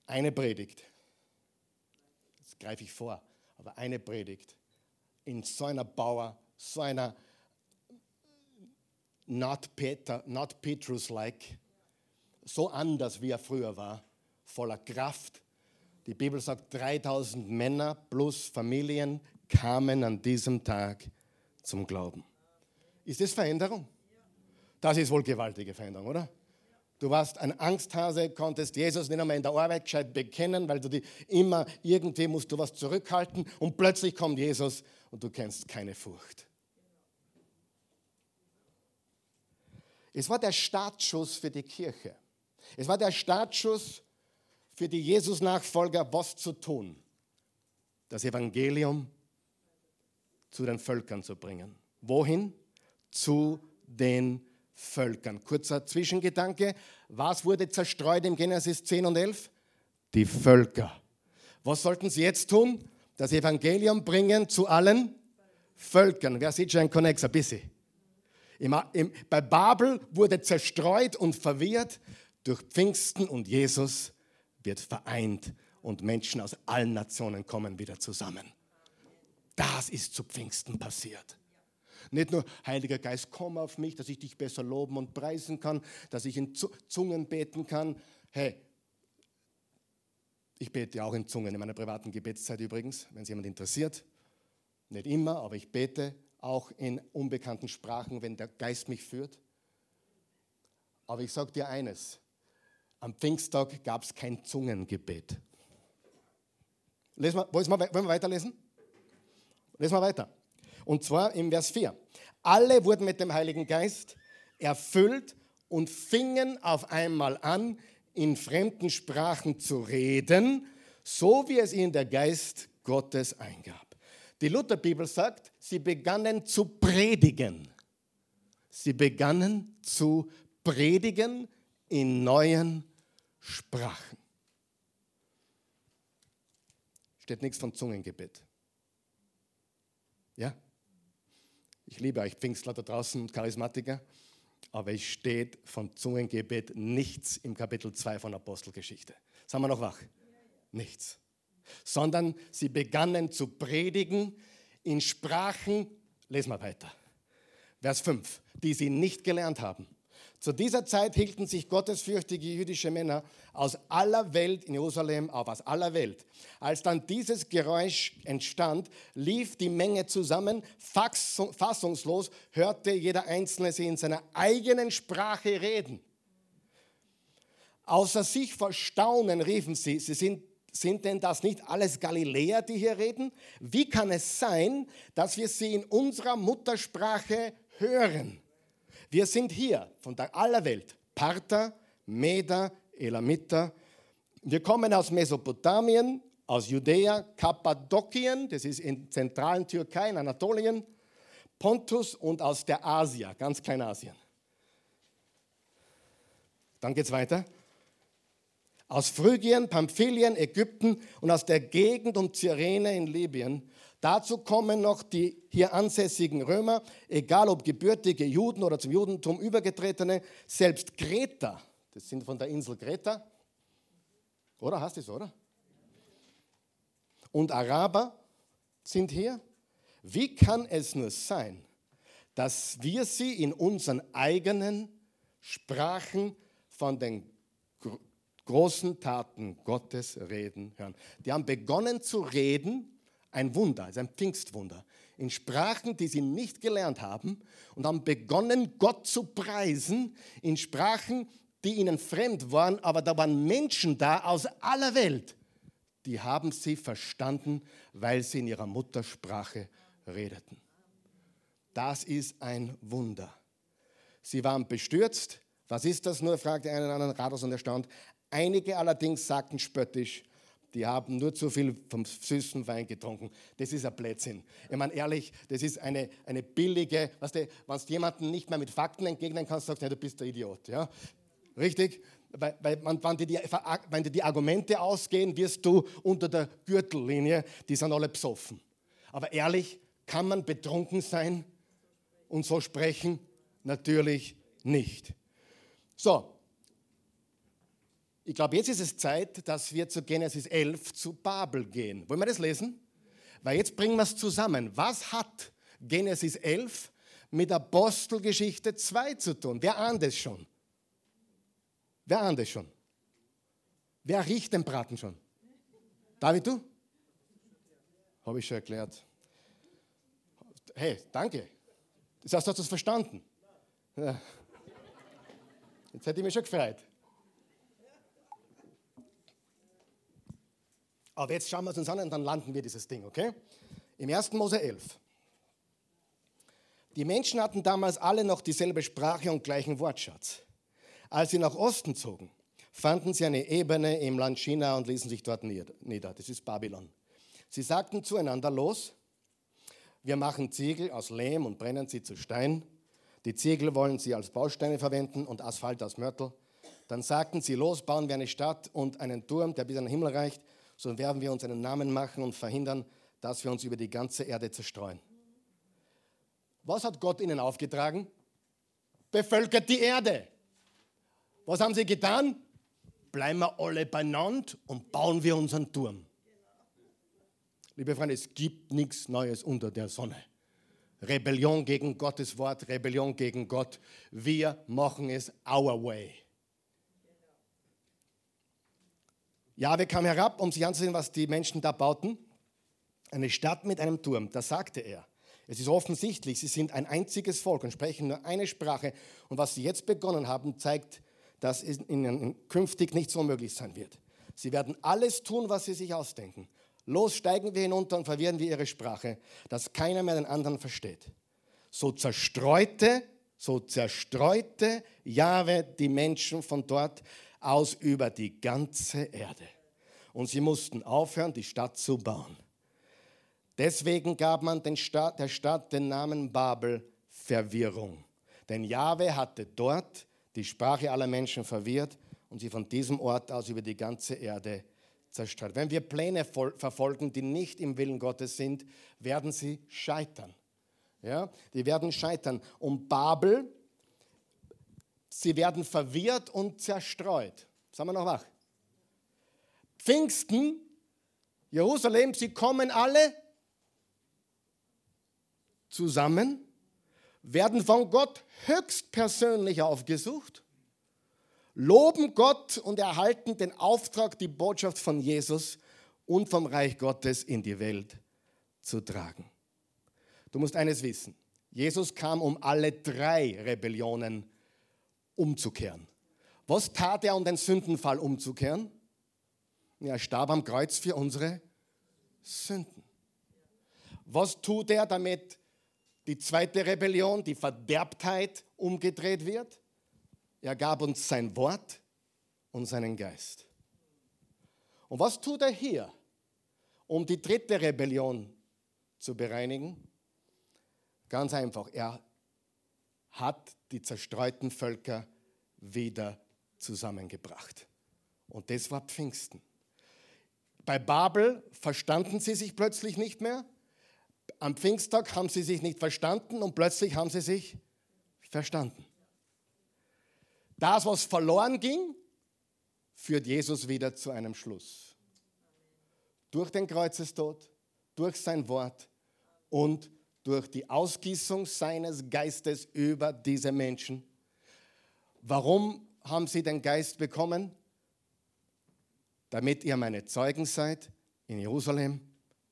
eine Predigt. Jetzt greife ich vor, aber eine Predigt in so einer Bauer, so einer not, Peter, not Petrus-like, so anders wie er früher war, voller Kraft. Die Bibel sagt, 3000 Männer plus Familien kamen an diesem Tag zum Glauben. Ist das Veränderung? Das ist wohl gewaltige Veränderung, oder? Du warst ein Angsthase, konntest Jesus nicht einmal in der Arbeit gescheit bekennen, weil du die immer irgendwie musst du was zurückhalten und plötzlich kommt Jesus und du kennst keine Furcht. Es war der Startschuss für die Kirche. Es war der Startschuss für die Jesus-Nachfolger, was zu tun. Das Evangelium zu den Völkern zu bringen. Wohin? Zu den Völkern. Kurzer Zwischengedanke. Was wurde zerstreut im Genesis 10 und 11? Die Völker. Was sollten sie jetzt tun? Das Evangelium bringen zu allen Völkern. Wer sieht schon ein Konnex ein bisschen? Im, im, bei Babel wurde zerstreut und verwirrt. Durch Pfingsten und Jesus wird vereint und Menschen aus allen Nationen kommen wieder zusammen. Das ist zu Pfingsten passiert. Nicht nur, Heiliger Geist, komm auf mich, dass ich dich besser loben und preisen kann, dass ich in Zungen beten kann. Hey, ich bete auch in Zungen in meiner privaten Gebetszeit übrigens, wenn es jemand interessiert. Nicht immer, aber ich bete auch in unbekannten Sprachen, wenn der Geist mich führt. Aber ich sage dir eines, am Pfingsttag gab es kein Zungengebet. Lesen wir, wollen wir weiterlesen? Lesen wir weiter. Und zwar im Vers 4. Alle wurden mit dem Heiligen Geist erfüllt und fingen auf einmal an, in fremden Sprachen zu reden, so wie es ihnen der Geist Gottes eingab. Die Lutherbibel sagt, sie begannen zu predigen. Sie begannen zu predigen in neuen Sprachen. Steht nichts von Zungengebet. Ja? Ich liebe euch Pfingstler da draußen und Charismatiker, aber es steht von Zungengebet nichts im Kapitel 2 von Apostelgeschichte. Sagen wir noch wach? Nichts. Sondern sie begannen zu predigen in Sprachen, lesen wir weiter. Vers 5, die sie nicht gelernt haben zu dieser Zeit hielten sich gottesfürchtige jüdische Männer aus aller Welt in Jerusalem auf, aus aller Welt. Als dann dieses Geräusch entstand, lief die Menge zusammen, fassungslos hörte jeder Einzelne sie in seiner eigenen Sprache reden. Außer sich vor Staunen riefen sie, sie sind sind denn das nicht alles Galiläer, die hier reden? Wie kann es sein, dass wir sie in unserer Muttersprache hören? Wir sind hier von der aller Welt, Parther, Meder, Elamiter. Wir kommen aus Mesopotamien, aus Judäa, Kappadokien, das ist in zentralen Türkei, in Anatolien, Pontus und aus der Asia, ganz Kleinasien. Dann geht es weiter. Aus Phrygien, Pamphylien, Ägypten und aus der Gegend um Cyrene in Libyen Dazu kommen noch die hier ansässigen Römer, egal ob gebürtige Juden oder zum Judentum übergetretene, selbst Kreta, das sind von der Insel Kreta, oder hast du es, oder? Und Araber sind hier. Wie kann es nur sein, dass wir sie in unseren eigenen Sprachen von den großen Taten Gottes reden hören? Die haben begonnen zu reden ein Wunder, ist ein Pfingstwunder. in Sprachen, die sie nicht gelernt haben und haben begonnen, Gott zu preisen in Sprachen, die ihnen fremd waren, aber da waren Menschen da aus aller Welt, die haben sie verstanden, weil sie in ihrer Muttersprache redeten. Das ist ein Wunder. Sie waren bestürzt. Was ist das nur? fragte einer anderen ratlos und erstaunt. Einige allerdings sagten spöttisch, die haben nur zu viel vom süßen Wein getrunken. Das ist ein Blödsinn. Ich meine, ehrlich, das ist eine, eine billige, weißt du, wenn du jemanden nicht mehr mit Fakten entgegnen kannst, sagst du, du bist der Idiot. Ja? Richtig? Weil, weil wenn, dir die, wenn dir die Argumente ausgehen, wirst du unter der Gürtellinie, die sind alle besoffen. Aber ehrlich, kann man betrunken sein und so sprechen? Natürlich nicht. So, ich glaube, jetzt ist es Zeit, dass wir zu Genesis 11 zu Babel gehen. Wollen wir das lesen? Weil jetzt bringen wir es zusammen. Was hat Genesis 11 mit Apostelgeschichte 2 zu tun? Wer ahnt es schon? Wer ahnt es schon? Wer riecht den Braten schon? David, du? Habe ich schon erklärt. Hey, danke. Das heißt, du hast es verstanden. Ja. Jetzt hätte ich mich schon gefreut. Aber jetzt schauen wir es uns an und dann landen wir dieses Ding, okay? Im 1. Mose 11. Die Menschen hatten damals alle noch dieselbe Sprache und gleichen Wortschatz. Als sie nach Osten zogen, fanden sie eine Ebene im Land China und ließen sich dort nieder. Das ist Babylon. Sie sagten zueinander, los, wir machen Ziegel aus Lehm und brennen sie zu Stein. Die Ziegel wollen sie als Bausteine verwenden und Asphalt aus Mörtel. Dann sagten sie, los, bauen wir eine Stadt und einen Turm, der bis an den Himmel reicht so werden wir uns einen Namen machen und verhindern, dass wir uns über die ganze Erde zerstreuen. Was hat Gott ihnen aufgetragen? Bevölkert die Erde. Was haben sie getan? Bleiben wir alle beieinander und bauen wir unseren Turm. Liebe Freunde, es gibt nichts Neues unter der Sonne. Rebellion gegen Gottes Wort, Rebellion gegen Gott. Wir machen es our way. Jahwe kam herab, um sich anzusehen, was die Menschen da bauten. Eine Stadt mit einem Turm, da sagte er. Es ist offensichtlich, sie sind ein einziges Volk und sprechen nur eine Sprache. Und was sie jetzt begonnen haben, zeigt, dass es ihnen künftig nicht so möglich sein wird. Sie werden alles tun, was sie sich ausdenken. Los steigen wir hinunter und verwirren wir ihre Sprache, dass keiner mehr den anderen versteht. So zerstreute, so zerstreute Jahwe die Menschen von dort, aus über die ganze Erde. Und sie mussten aufhören, die Stadt zu bauen. Deswegen gab man den Stadt, der Stadt den Namen Babel Verwirrung. Denn Jahwe hatte dort die Sprache aller Menschen verwirrt und sie von diesem Ort aus über die ganze Erde zerstreut. Wenn wir Pläne verfolgen, die nicht im Willen Gottes sind, werden sie scheitern. Ja, die werden scheitern. Und Babel sie werden verwirrt und zerstreut. Sagen wir noch wach. Pfingsten, Jerusalem, sie kommen alle zusammen, werden von Gott höchstpersönlich aufgesucht, loben Gott und erhalten den Auftrag, die Botschaft von Jesus und vom Reich Gottes in die Welt zu tragen. Du musst eines wissen. Jesus kam, um alle drei Rebellionen zu umzukehren. Was tat er, um den Sündenfall umzukehren? Er starb am Kreuz für unsere Sünden. Was tut er, damit die zweite Rebellion, die Verderbtheit umgedreht wird? Er gab uns sein Wort und seinen Geist. Und was tut er hier, um die dritte Rebellion zu bereinigen? Ganz einfach, er hat die zerstreuten Völker wieder zusammengebracht. Und das war Pfingsten. Bei Babel verstanden sie sich plötzlich nicht mehr. Am Pfingsttag haben sie sich nicht verstanden und plötzlich haben sie sich verstanden. Das, was verloren ging, führt Jesus wieder zu einem Schluss. Durch den Kreuzestod, durch sein Wort und durch die Ausgießung seines Geistes über diese Menschen. Warum haben sie den Geist bekommen? Damit ihr meine Zeugen seid in Jerusalem,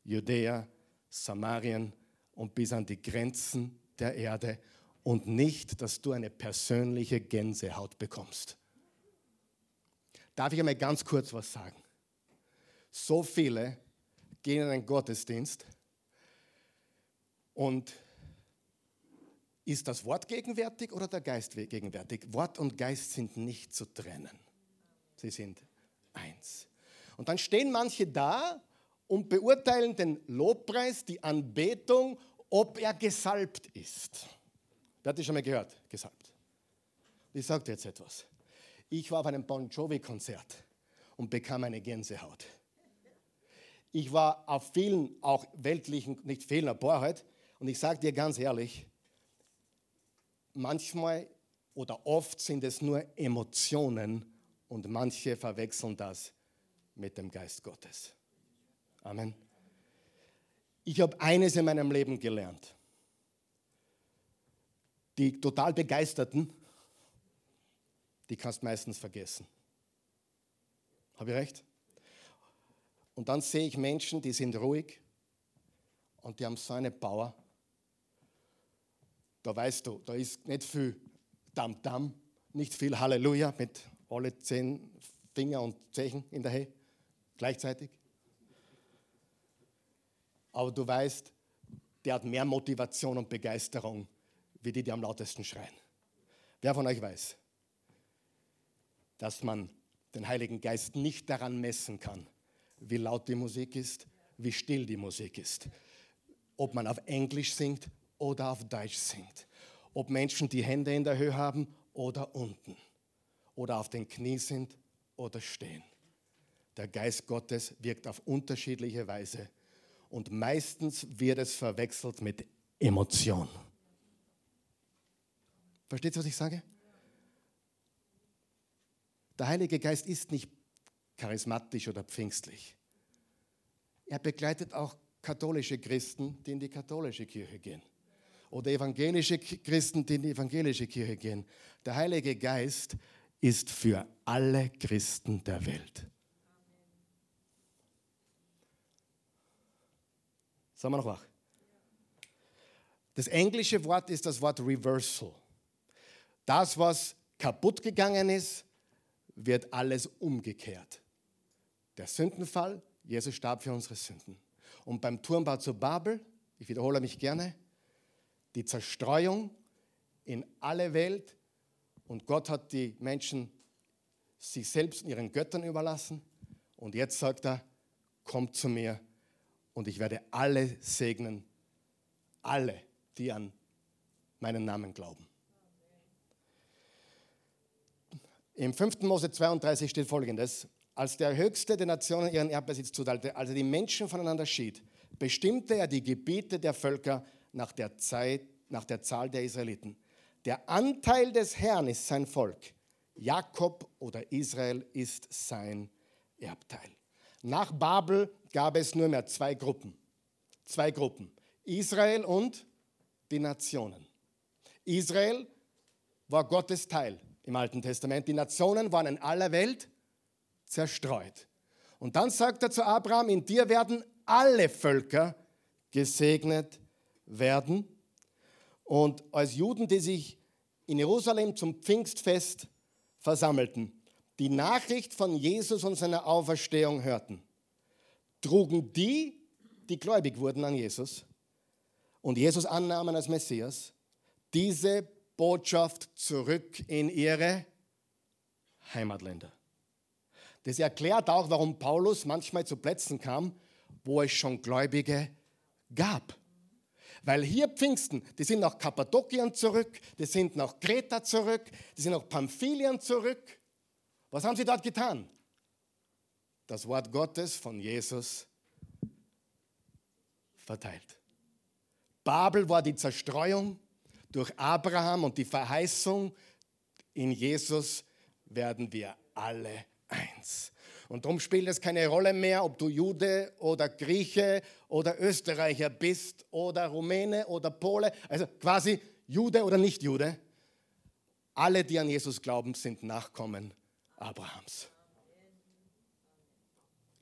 Judäa, Samarien und bis an die Grenzen der Erde und nicht, dass du eine persönliche Gänsehaut bekommst. Darf ich einmal ganz kurz was sagen? So viele gehen in einen Gottesdienst und ist das Wort gegenwärtig oder der Geist gegenwärtig? Wort und Geist sind nicht zu trennen. Sie sind eins. Und dann stehen manche da und beurteilen den Lobpreis, die Anbetung, ob er gesalbt ist. Wer hat das schon mal gehört? Gesalbt. Ich sage dir jetzt etwas. Ich war auf einem Bon Jovi-Konzert und bekam eine Gänsehaut. Ich war auf vielen, auch weltlichen, nicht vielen, ein paar halt, und ich sage dir ganz ehrlich, manchmal oder oft sind es nur Emotionen und manche verwechseln das mit dem Geist Gottes. Amen. Ich habe eines in meinem Leben gelernt. Die total Begeisterten, die kannst du meistens vergessen. Habe ich recht? Und dann sehe ich Menschen, die sind ruhig und die haben so eine Power. Da weißt du, da ist nicht viel Dam-Dam, nicht viel Halleluja mit alle zehn Finger und Zeichen in der He gleichzeitig. Aber du weißt, der hat mehr Motivation und Begeisterung, wie die, die am lautesten schreien. Wer von euch weiß, dass man den Heiligen Geist nicht daran messen kann, wie laut die Musik ist, wie still die Musik ist, ob man auf Englisch singt oder auf Deutsch singt, ob Menschen die Hände in der Höhe haben oder unten, oder auf den Knie sind oder stehen. Der Geist Gottes wirkt auf unterschiedliche Weise und meistens wird es verwechselt mit Emotion. Versteht ihr, was ich sage? Der Heilige Geist ist nicht charismatisch oder pfingstlich. Er begleitet auch katholische Christen, die in die katholische Kirche gehen. Oder evangelische Christen, die in die evangelische Kirche gehen. Der Heilige Geist ist für alle Christen der Welt. Sagen wir noch wach? Das englische Wort ist das Wort Reversal. Das, was kaputt gegangen ist, wird alles umgekehrt. Der Sündenfall, Jesus starb für unsere Sünden. Und beim Turmbau zu Babel, ich wiederhole mich gerne, die Zerstreuung in alle Welt und Gott hat die Menschen sich selbst und ihren Göttern überlassen. Und jetzt sagt er, kommt zu mir und ich werde alle segnen, alle, die an meinen Namen glauben. Im 5. Mose 32 steht folgendes: Als der Höchste der Nationen ihren Erdbesitz zuteilte, als er die Menschen voneinander schied, bestimmte er die Gebiete der Völker nach der, Zeit, nach der Zahl der Israeliten. Der Anteil des Herrn ist sein Volk. Jakob oder Israel ist sein Erbteil. Nach Babel gab es nur mehr zwei Gruppen. Zwei Gruppen. Israel und die Nationen. Israel war Gottes Teil im Alten Testament. Die Nationen waren in aller Welt zerstreut. Und dann sagt er zu Abraham, in dir werden alle Völker gesegnet werden. Und als Juden, die sich in Jerusalem zum Pfingstfest versammelten, die Nachricht von Jesus und seiner Auferstehung hörten, trugen die, die gläubig wurden an Jesus und Jesus annahmen als Messias, diese Botschaft zurück in ihre Heimatländer. Das erklärt auch, warum Paulus manchmal zu Plätzen kam, wo es schon Gläubige gab. Weil hier Pfingsten, die sind nach Kappadokien zurück, die sind nach Kreta zurück, die sind nach Pamphylien zurück. Was haben sie dort getan? Das Wort Gottes von Jesus verteilt. Babel war die Zerstreuung durch Abraham und die Verheißung, in Jesus werden wir alle eins. Und darum spielt es keine Rolle mehr, ob du Jude oder Grieche oder Österreicher bist oder Rumäne oder Pole, also quasi Jude oder nicht Jude. Alle, die an Jesus glauben, sind Nachkommen Abrahams.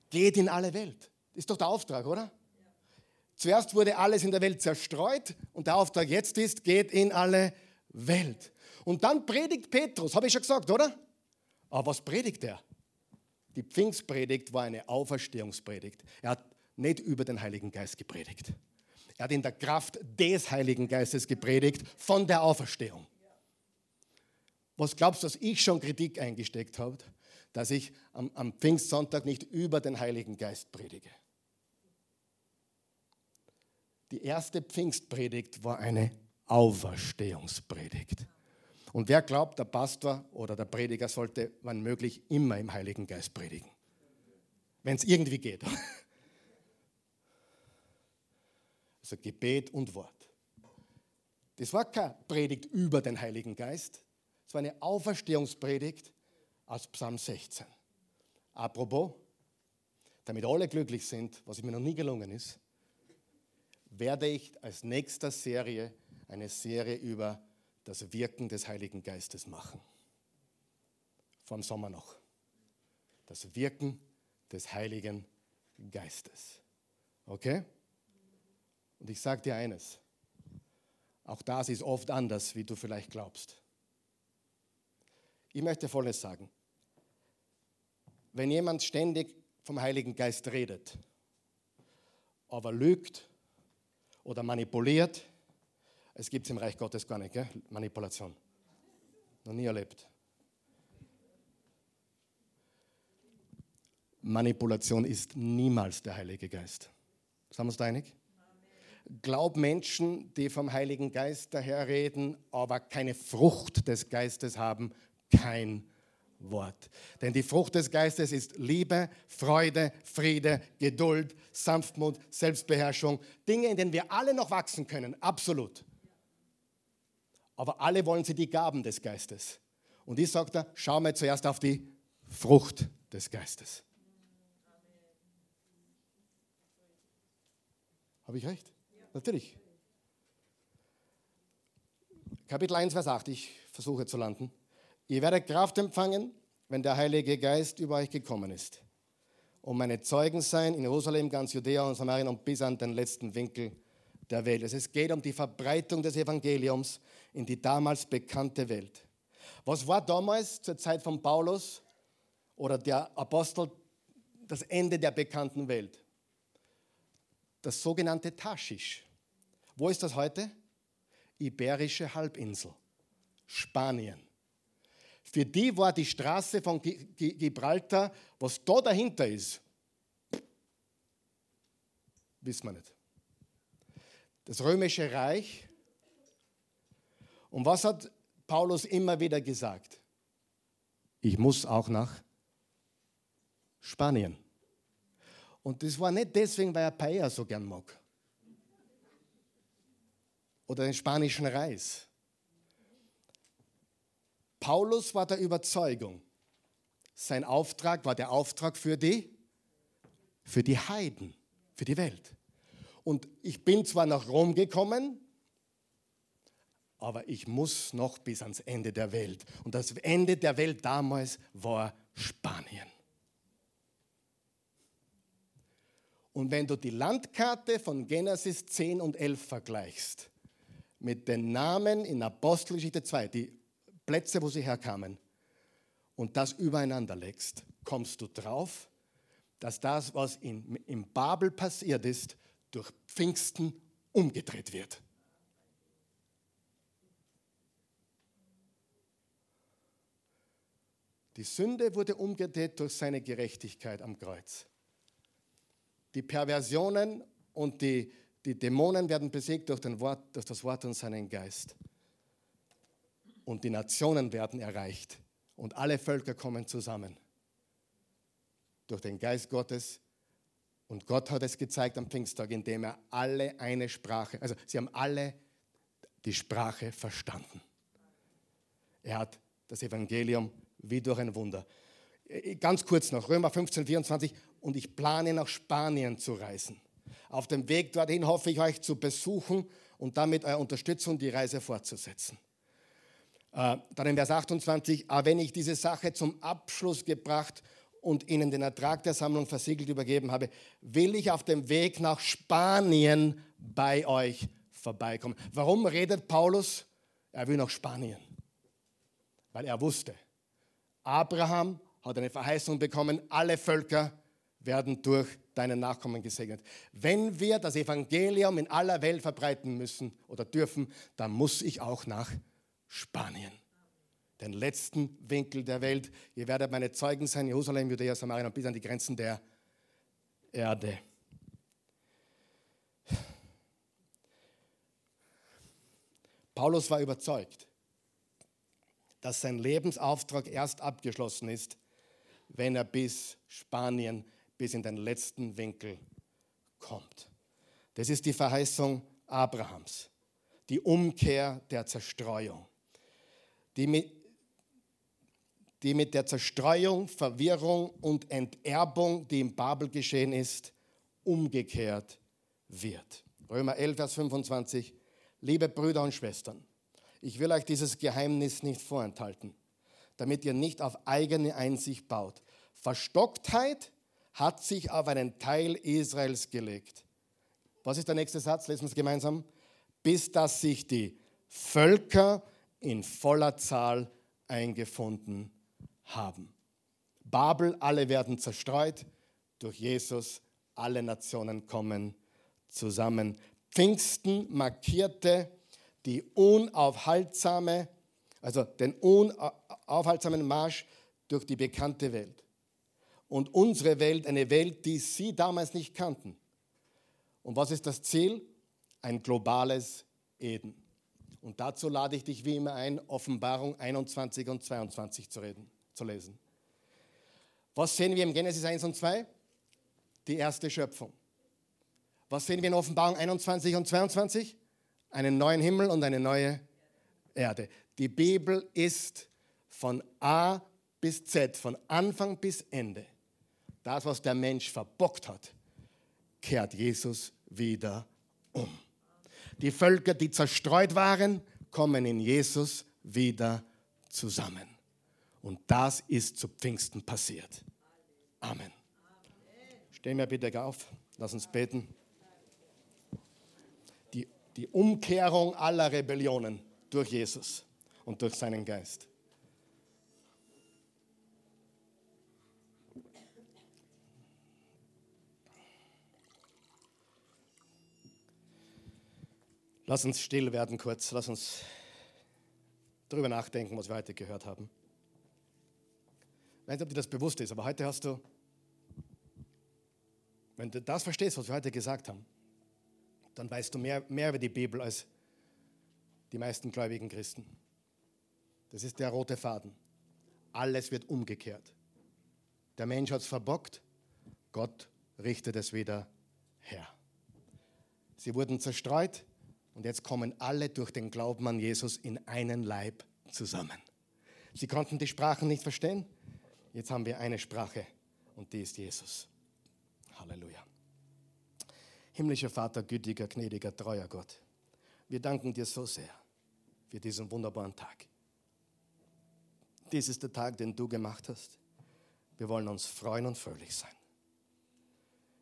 Geht in alle Welt. Ist doch der Auftrag, oder? Zuerst wurde alles in der Welt zerstreut und der Auftrag jetzt ist, geht in alle Welt. Und dann predigt Petrus, habe ich schon gesagt, oder? Aber was predigt er? Die Pfingstpredigt war eine Auferstehungspredigt. Er hat nicht über den Heiligen Geist gepredigt. Er hat in der Kraft des Heiligen Geistes gepredigt von der Auferstehung. Was glaubst du, dass ich schon Kritik eingesteckt habe, dass ich am, am Pfingstsonntag nicht über den Heiligen Geist predige? Die erste Pfingstpredigt war eine Auferstehungspredigt. Und wer glaubt, der Pastor oder der Prediger sollte, wann möglich, immer im Heiligen Geist predigen? Wenn es irgendwie geht. Also Gebet und Wort. Das war keine Predigt über den Heiligen Geist, es war eine Auferstehungspredigt aus Psalm 16. Apropos, damit alle glücklich sind, was mir noch nie gelungen ist, werde ich als nächster Serie eine Serie über das Wirken des Heiligen Geistes machen. Vom Sommer noch. Das Wirken des Heiligen Geistes. Okay? Und ich sage dir eines. Auch das ist oft anders, wie du vielleicht glaubst. Ich möchte Folgendes sagen. Wenn jemand ständig vom Heiligen Geist redet, aber lügt oder manipuliert, es gibt es im Reich Gottes gar nicht, gell? Manipulation. Noch nie erlebt. Manipulation ist niemals der Heilige Geist. Sind wir uns da einig? Glaub Menschen, die vom Heiligen Geist daherreden, aber keine Frucht des Geistes haben, kein Wort. Denn die Frucht des Geistes ist Liebe, Freude, Friede, Geduld, Sanftmut, Selbstbeherrschung. Dinge, in denen wir alle noch wachsen können, absolut. Aber alle wollen sie die Gaben des Geistes. Und ich sagte, schau mal zuerst auf die Frucht des Geistes. Habe ich recht? Ja. Natürlich. Kapitel 1, Vers 8, ich versuche zu landen. Ihr werdet Kraft empfangen, wenn der Heilige Geist über euch gekommen ist. Und meine Zeugen sein in Jerusalem, ganz Judäa und Samarien und bis an den letzten Winkel der Welt. Also es geht um die Verbreitung des Evangeliums in die damals bekannte Welt. Was war damals zur Zeit von Paulus oder der Apostel das Ende der bekannten Welt? Das sogenannte Taschisch. Wo ist das heute? Iberische Halbinsel, Spanien. Für die war die Straße von Gibraltar, was da dahinter ist, wissen wir nicht das römische Reich. Und was hat Paulus immer wieder gesagt? Ich muss auch nach Spanien. Und das war nicht deswegen, weil er Paella so gern mag. Oder den spanischen Reis. Paulus war der Überzeugung, sein Auftrag war der Auftrag für die, für die Heiden, für die Welt. Und ich bin zwar nach Rom gekommen, aber ich muss noch bis ans Ende der Welt. Und das Ende der Welt damals war Spanien. Und wenn du die Landkarte von Genesis 10 und 11 vergleichst mit den Namen in Apostelgeschichte 2, die Plätze, wo sie herkamen, und das übereinander legst, kommst du drauf, dass das, was in, in Babel passiert ist, durch Pfingsten umgedreht wird. Die Sünde wurde umgedreht durch seine Gerechtigkeit am Kreuz. Die Perversionen und die, die Dämonen werden besiegt durch, Wort, durch das Wort und seinen Geist. Und die Nationen werden erreicht. Und alle Völker kommen zusammen. Durch den Geist Gottes und Gott hat es gezeigt am Pfingsttag, indem er alle eine Sprache, also sie haben alle die Sprache verstanden. Er hat das Evangelium wie durch ein Wunder. Äh, ganz kurz noch, Römer 15, 24, und ich plane nach Spanien zu reisen. Auf dem Weg dorthin hoffe ich euch zu besuchen und damit eure Unterstützung die Reise fortzusetzen. Äh, dann in Vers 28, aber wenn ich diese Sache zum Abschluss gebracht und ihnen den Ertrag der Sammlung versiegelt übergeben habe, will ich auf dem Weg nach Spanien bei euch vorbeikommen. Warum redet Paulus? Er will nach Spanien, weil er wusste, Abraham hat eine Verheißung bekommen, alle Völker werden durch deine Nachkommen gesegnet. Wenn wir das Evangelium in aller Welt verbreiten müssen oder dürfen, dann muss ich auch nach Spanien. Den letzten Winkel der Welt. Ihr werdet meine Zeugen sein, Jerusalem, Judäa, Samarien und bis an die Grenzen der Erde. Paulus war überzeugt, dass sein Lebensauftrag erst abgeschlossen ist, wenn er bis Spanien, bis in den letzten Winkel kommt. Das ist die Verheißung Abrahams, die Umkehr der Zerstreuung, die die mit der Zerstreuung, Verwirrung und Enterbung, die im Babel geschehen ist, umgekehrt wird. Römer 11, Vers 25. Liebe Brüder und Schwestern, ich will euch dieses Geheimnis nicht vorenthalten, damit ihr nicht auf eigene Einsicht baut. Verstocktheit hat sich auf einen Teil Israels gelegt. Was ist der nächste Satz? Lesen wir es gemeinsam. Bis dass sich die Völker in voller Zahl eingefunden haben. Babel, alle werden zerstreut. Durch Jesus, alle Nationen kommen zusammen. Pfingsten markierte die unaufhaltsame, also den unaufhaltsamen Marsch durch die bekannte Welt. Und unsere Welt, eine Welt, die sie damals nicht kannten. Und was ist das Ziel? Ein globales Eden. Und dazu lade ich dich wie immer ein, Offenbarung 21 und 22 zu, reden, zu lesen. Was sehen wir im Genesis 1 und 2? Die erste Schöpfung. Was sehen wir in Offenbarung 21 und 22? Einen neuen Himmel und eine neue Erde. Die Bibel ist von A bis Z, von Anfang bis Ende. Das, was der Mensch verbockt hat, kehrt Jesus wieder um. Die Völker, die zerstreut waren, kommen in Jesus wieder zusammen. Und das ist zu Pfingsten passiert. Amen. Stehen wir bitte auf. Lass uns beten die Umkehrung aller Rebellionen durch Jesus und durch seinen Geist. Lass uns still werden kurz. Lass uns darüber nachdenken, was wir heute gehört haben. Weiß nicht, ob dir das bewusst ist, aber heute hast du, wenn du das verstehst, was wir heute gesagt haben, dann weißt du mehr, mehr über die Bibel als die meisten gläubigen Christen. Das ist der rote Faden. Alles wird umgekehrt. Der Mensch hat es verbockt, Gott richtet es wieder her. Sie wurden zerstreut und jetzt kommen alle durch den Glauben an Jesus in einen Leib zusammen. Sie konnten die Sprachen nicht verstehen. Jetzt haben wir eine Sprache und die ist Jesus. Halleluja. Himmlischer Vater, gütiger, gnädiger, treuer Gott, wir danken dir so sehr für diesen wunderbaren Tag. Dies ist der Tag, den du gemacht hast. Wir wollen uns freuen und fröhlich sein.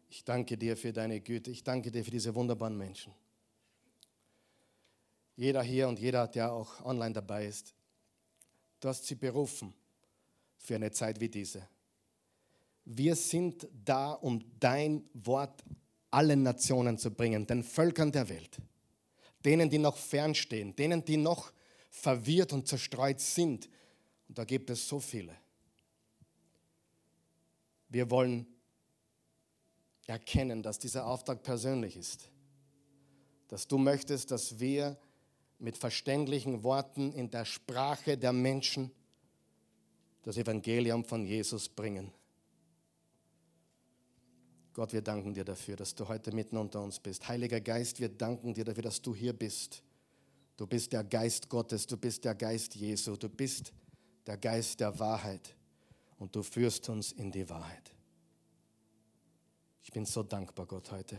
Ich danke dir für deine Güte. Ich danke dir für diese wunderbaren Menschen. Jeder hier und jeder, der auch online dabei ist, du hast sie berufen für eine Zeit wie diese. Wir sind da, um dein Wort allen Nationen zu bringen, den Völkern der Welt, denen, die noch fernstehen, denen, die noch verwirrt und zerstreut sind. Und da gibt es so viele. Wir wollen erkennen, dass dieser Auftrag persönlich ist, dass du möchtest, dass wir mit verständlichen Worten in der Sprache der Menschen das Evangelium von Jesus bringen. Gott, wir danken dir dafür, dass du heute mitten unter uns bist. Heiliger Geist, wir danken dir dafür, dass du hier bist. Du bist der Geist Gottes, du bist der Geist Jesu, du bist der Geist der Wahrheit und du führst uns in die Wahrheit. Ich bin so dankbar, Gott, heute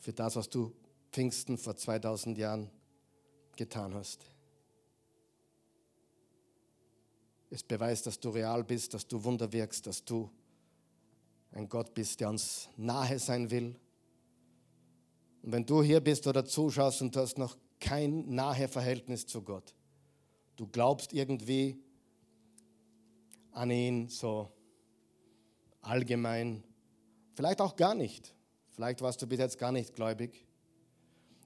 für das, was du Pfingsten vor 2000 Jahren getan hast. Es beweist, dass du real bist, dass du Wunder wirkst, dass du ein Gott bist, der uns nahe sein will. Und wenn du hier bist oder zuschaust und du hast noch kein nahe Verhältnis zu Gott, du glaubst irgendwie an ihn so allgemein, vielleicht auch gar nicht, vielleicht warst du bis jetzt gar nicht gläubig,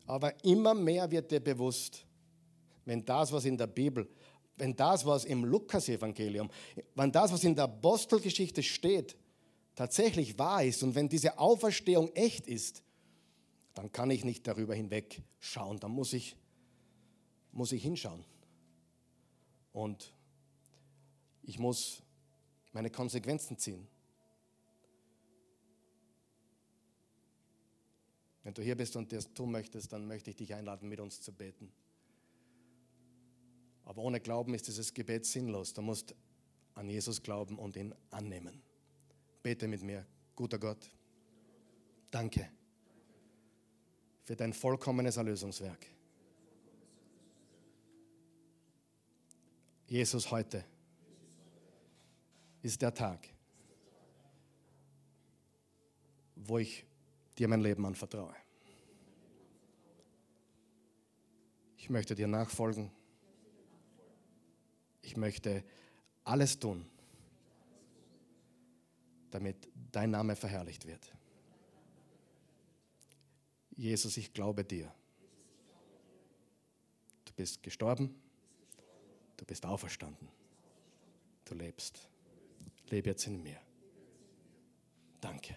aber immer mehr wird dir bewusst, wenn das, was in der Bibel, wenn das, was im Lukas-Evangelium, wenn das, was in der Apostelgeschichte steht, tatsächlich wahr ist und wenn diese Auferstehung echt ist, dann kann ich nicht darüber hinweg schauen. Dann muss ich, muss ich hinschauen. Und ich muss meine Konsequenzen ziehen. Wenn du hier bist und das tun möchtest, dann möchte ich dich einladen, mit uns zu beten. Aber ohne Glauben ist dieses Gebet sinnlos. Du musst an Jesus glauben und ihn annehmen. Bete mit mir, guter Gott. Danke für dein vollkommenes Erlösungswerk. Jesus, heute ist der Tag, wo ich dir mein Leben anvertraue. Ich möchte dir nachfolgen. Ich möchte alles tun, damit dein Name verherrlicht wird. Jesus, ich glaube dir. Du bist gestorben, du bist auferstanden, du lebst. Lebe jetzt in mir. Danke,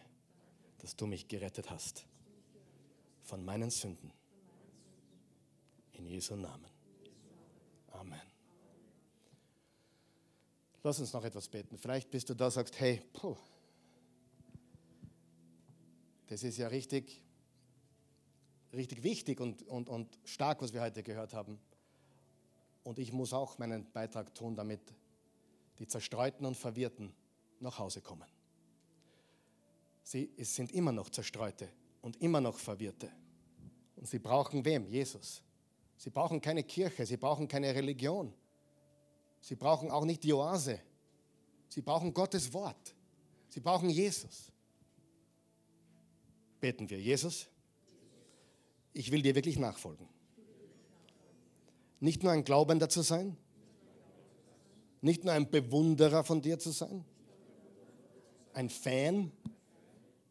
dass du mich gerettet hast von meinen Sünden. In Jesu Namen. Amen. Lass uns noch etwas beten. Vielleicht bist du da, sagst, hey, puh, das ist ja richtig richtig wichtig und, und, und stark, was wir heute gehört haben. Und ich muss auch meinen Beitrag tun, damit die Zerstreuten und Verwirrten nach Hause kommen. Sie es sind immer noch Zerstreute und immer noch Verwirrte. Und sie brauchen wem? Jesus. Sie brauchen keine Kirche, sie brauchen keine Religion. Sie brauchen auch nicht die Oase. Sie brauchen Gottes Wort. Sie brauchen Jesus. Beten wir, Jesus ich will dir wirklich nachfolgen. Nicht nur ein Glaubender zu sein, nicht nur ein Bewunderer von dir zu sein, ein Fan,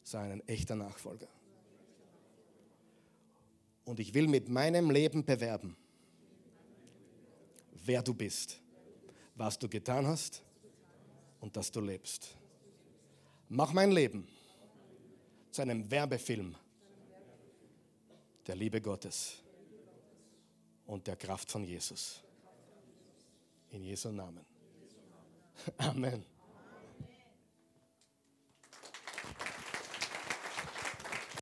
sondern ein echter Nachfolger. Und ich will mit meinem Leben bewerben, wer du bist, was du getan hast und dass du lebst. Mach mein Leben zu einem Werbefilm der Liebe Gottes und der Kraft von Jesus. In Jesu Namen. Amen.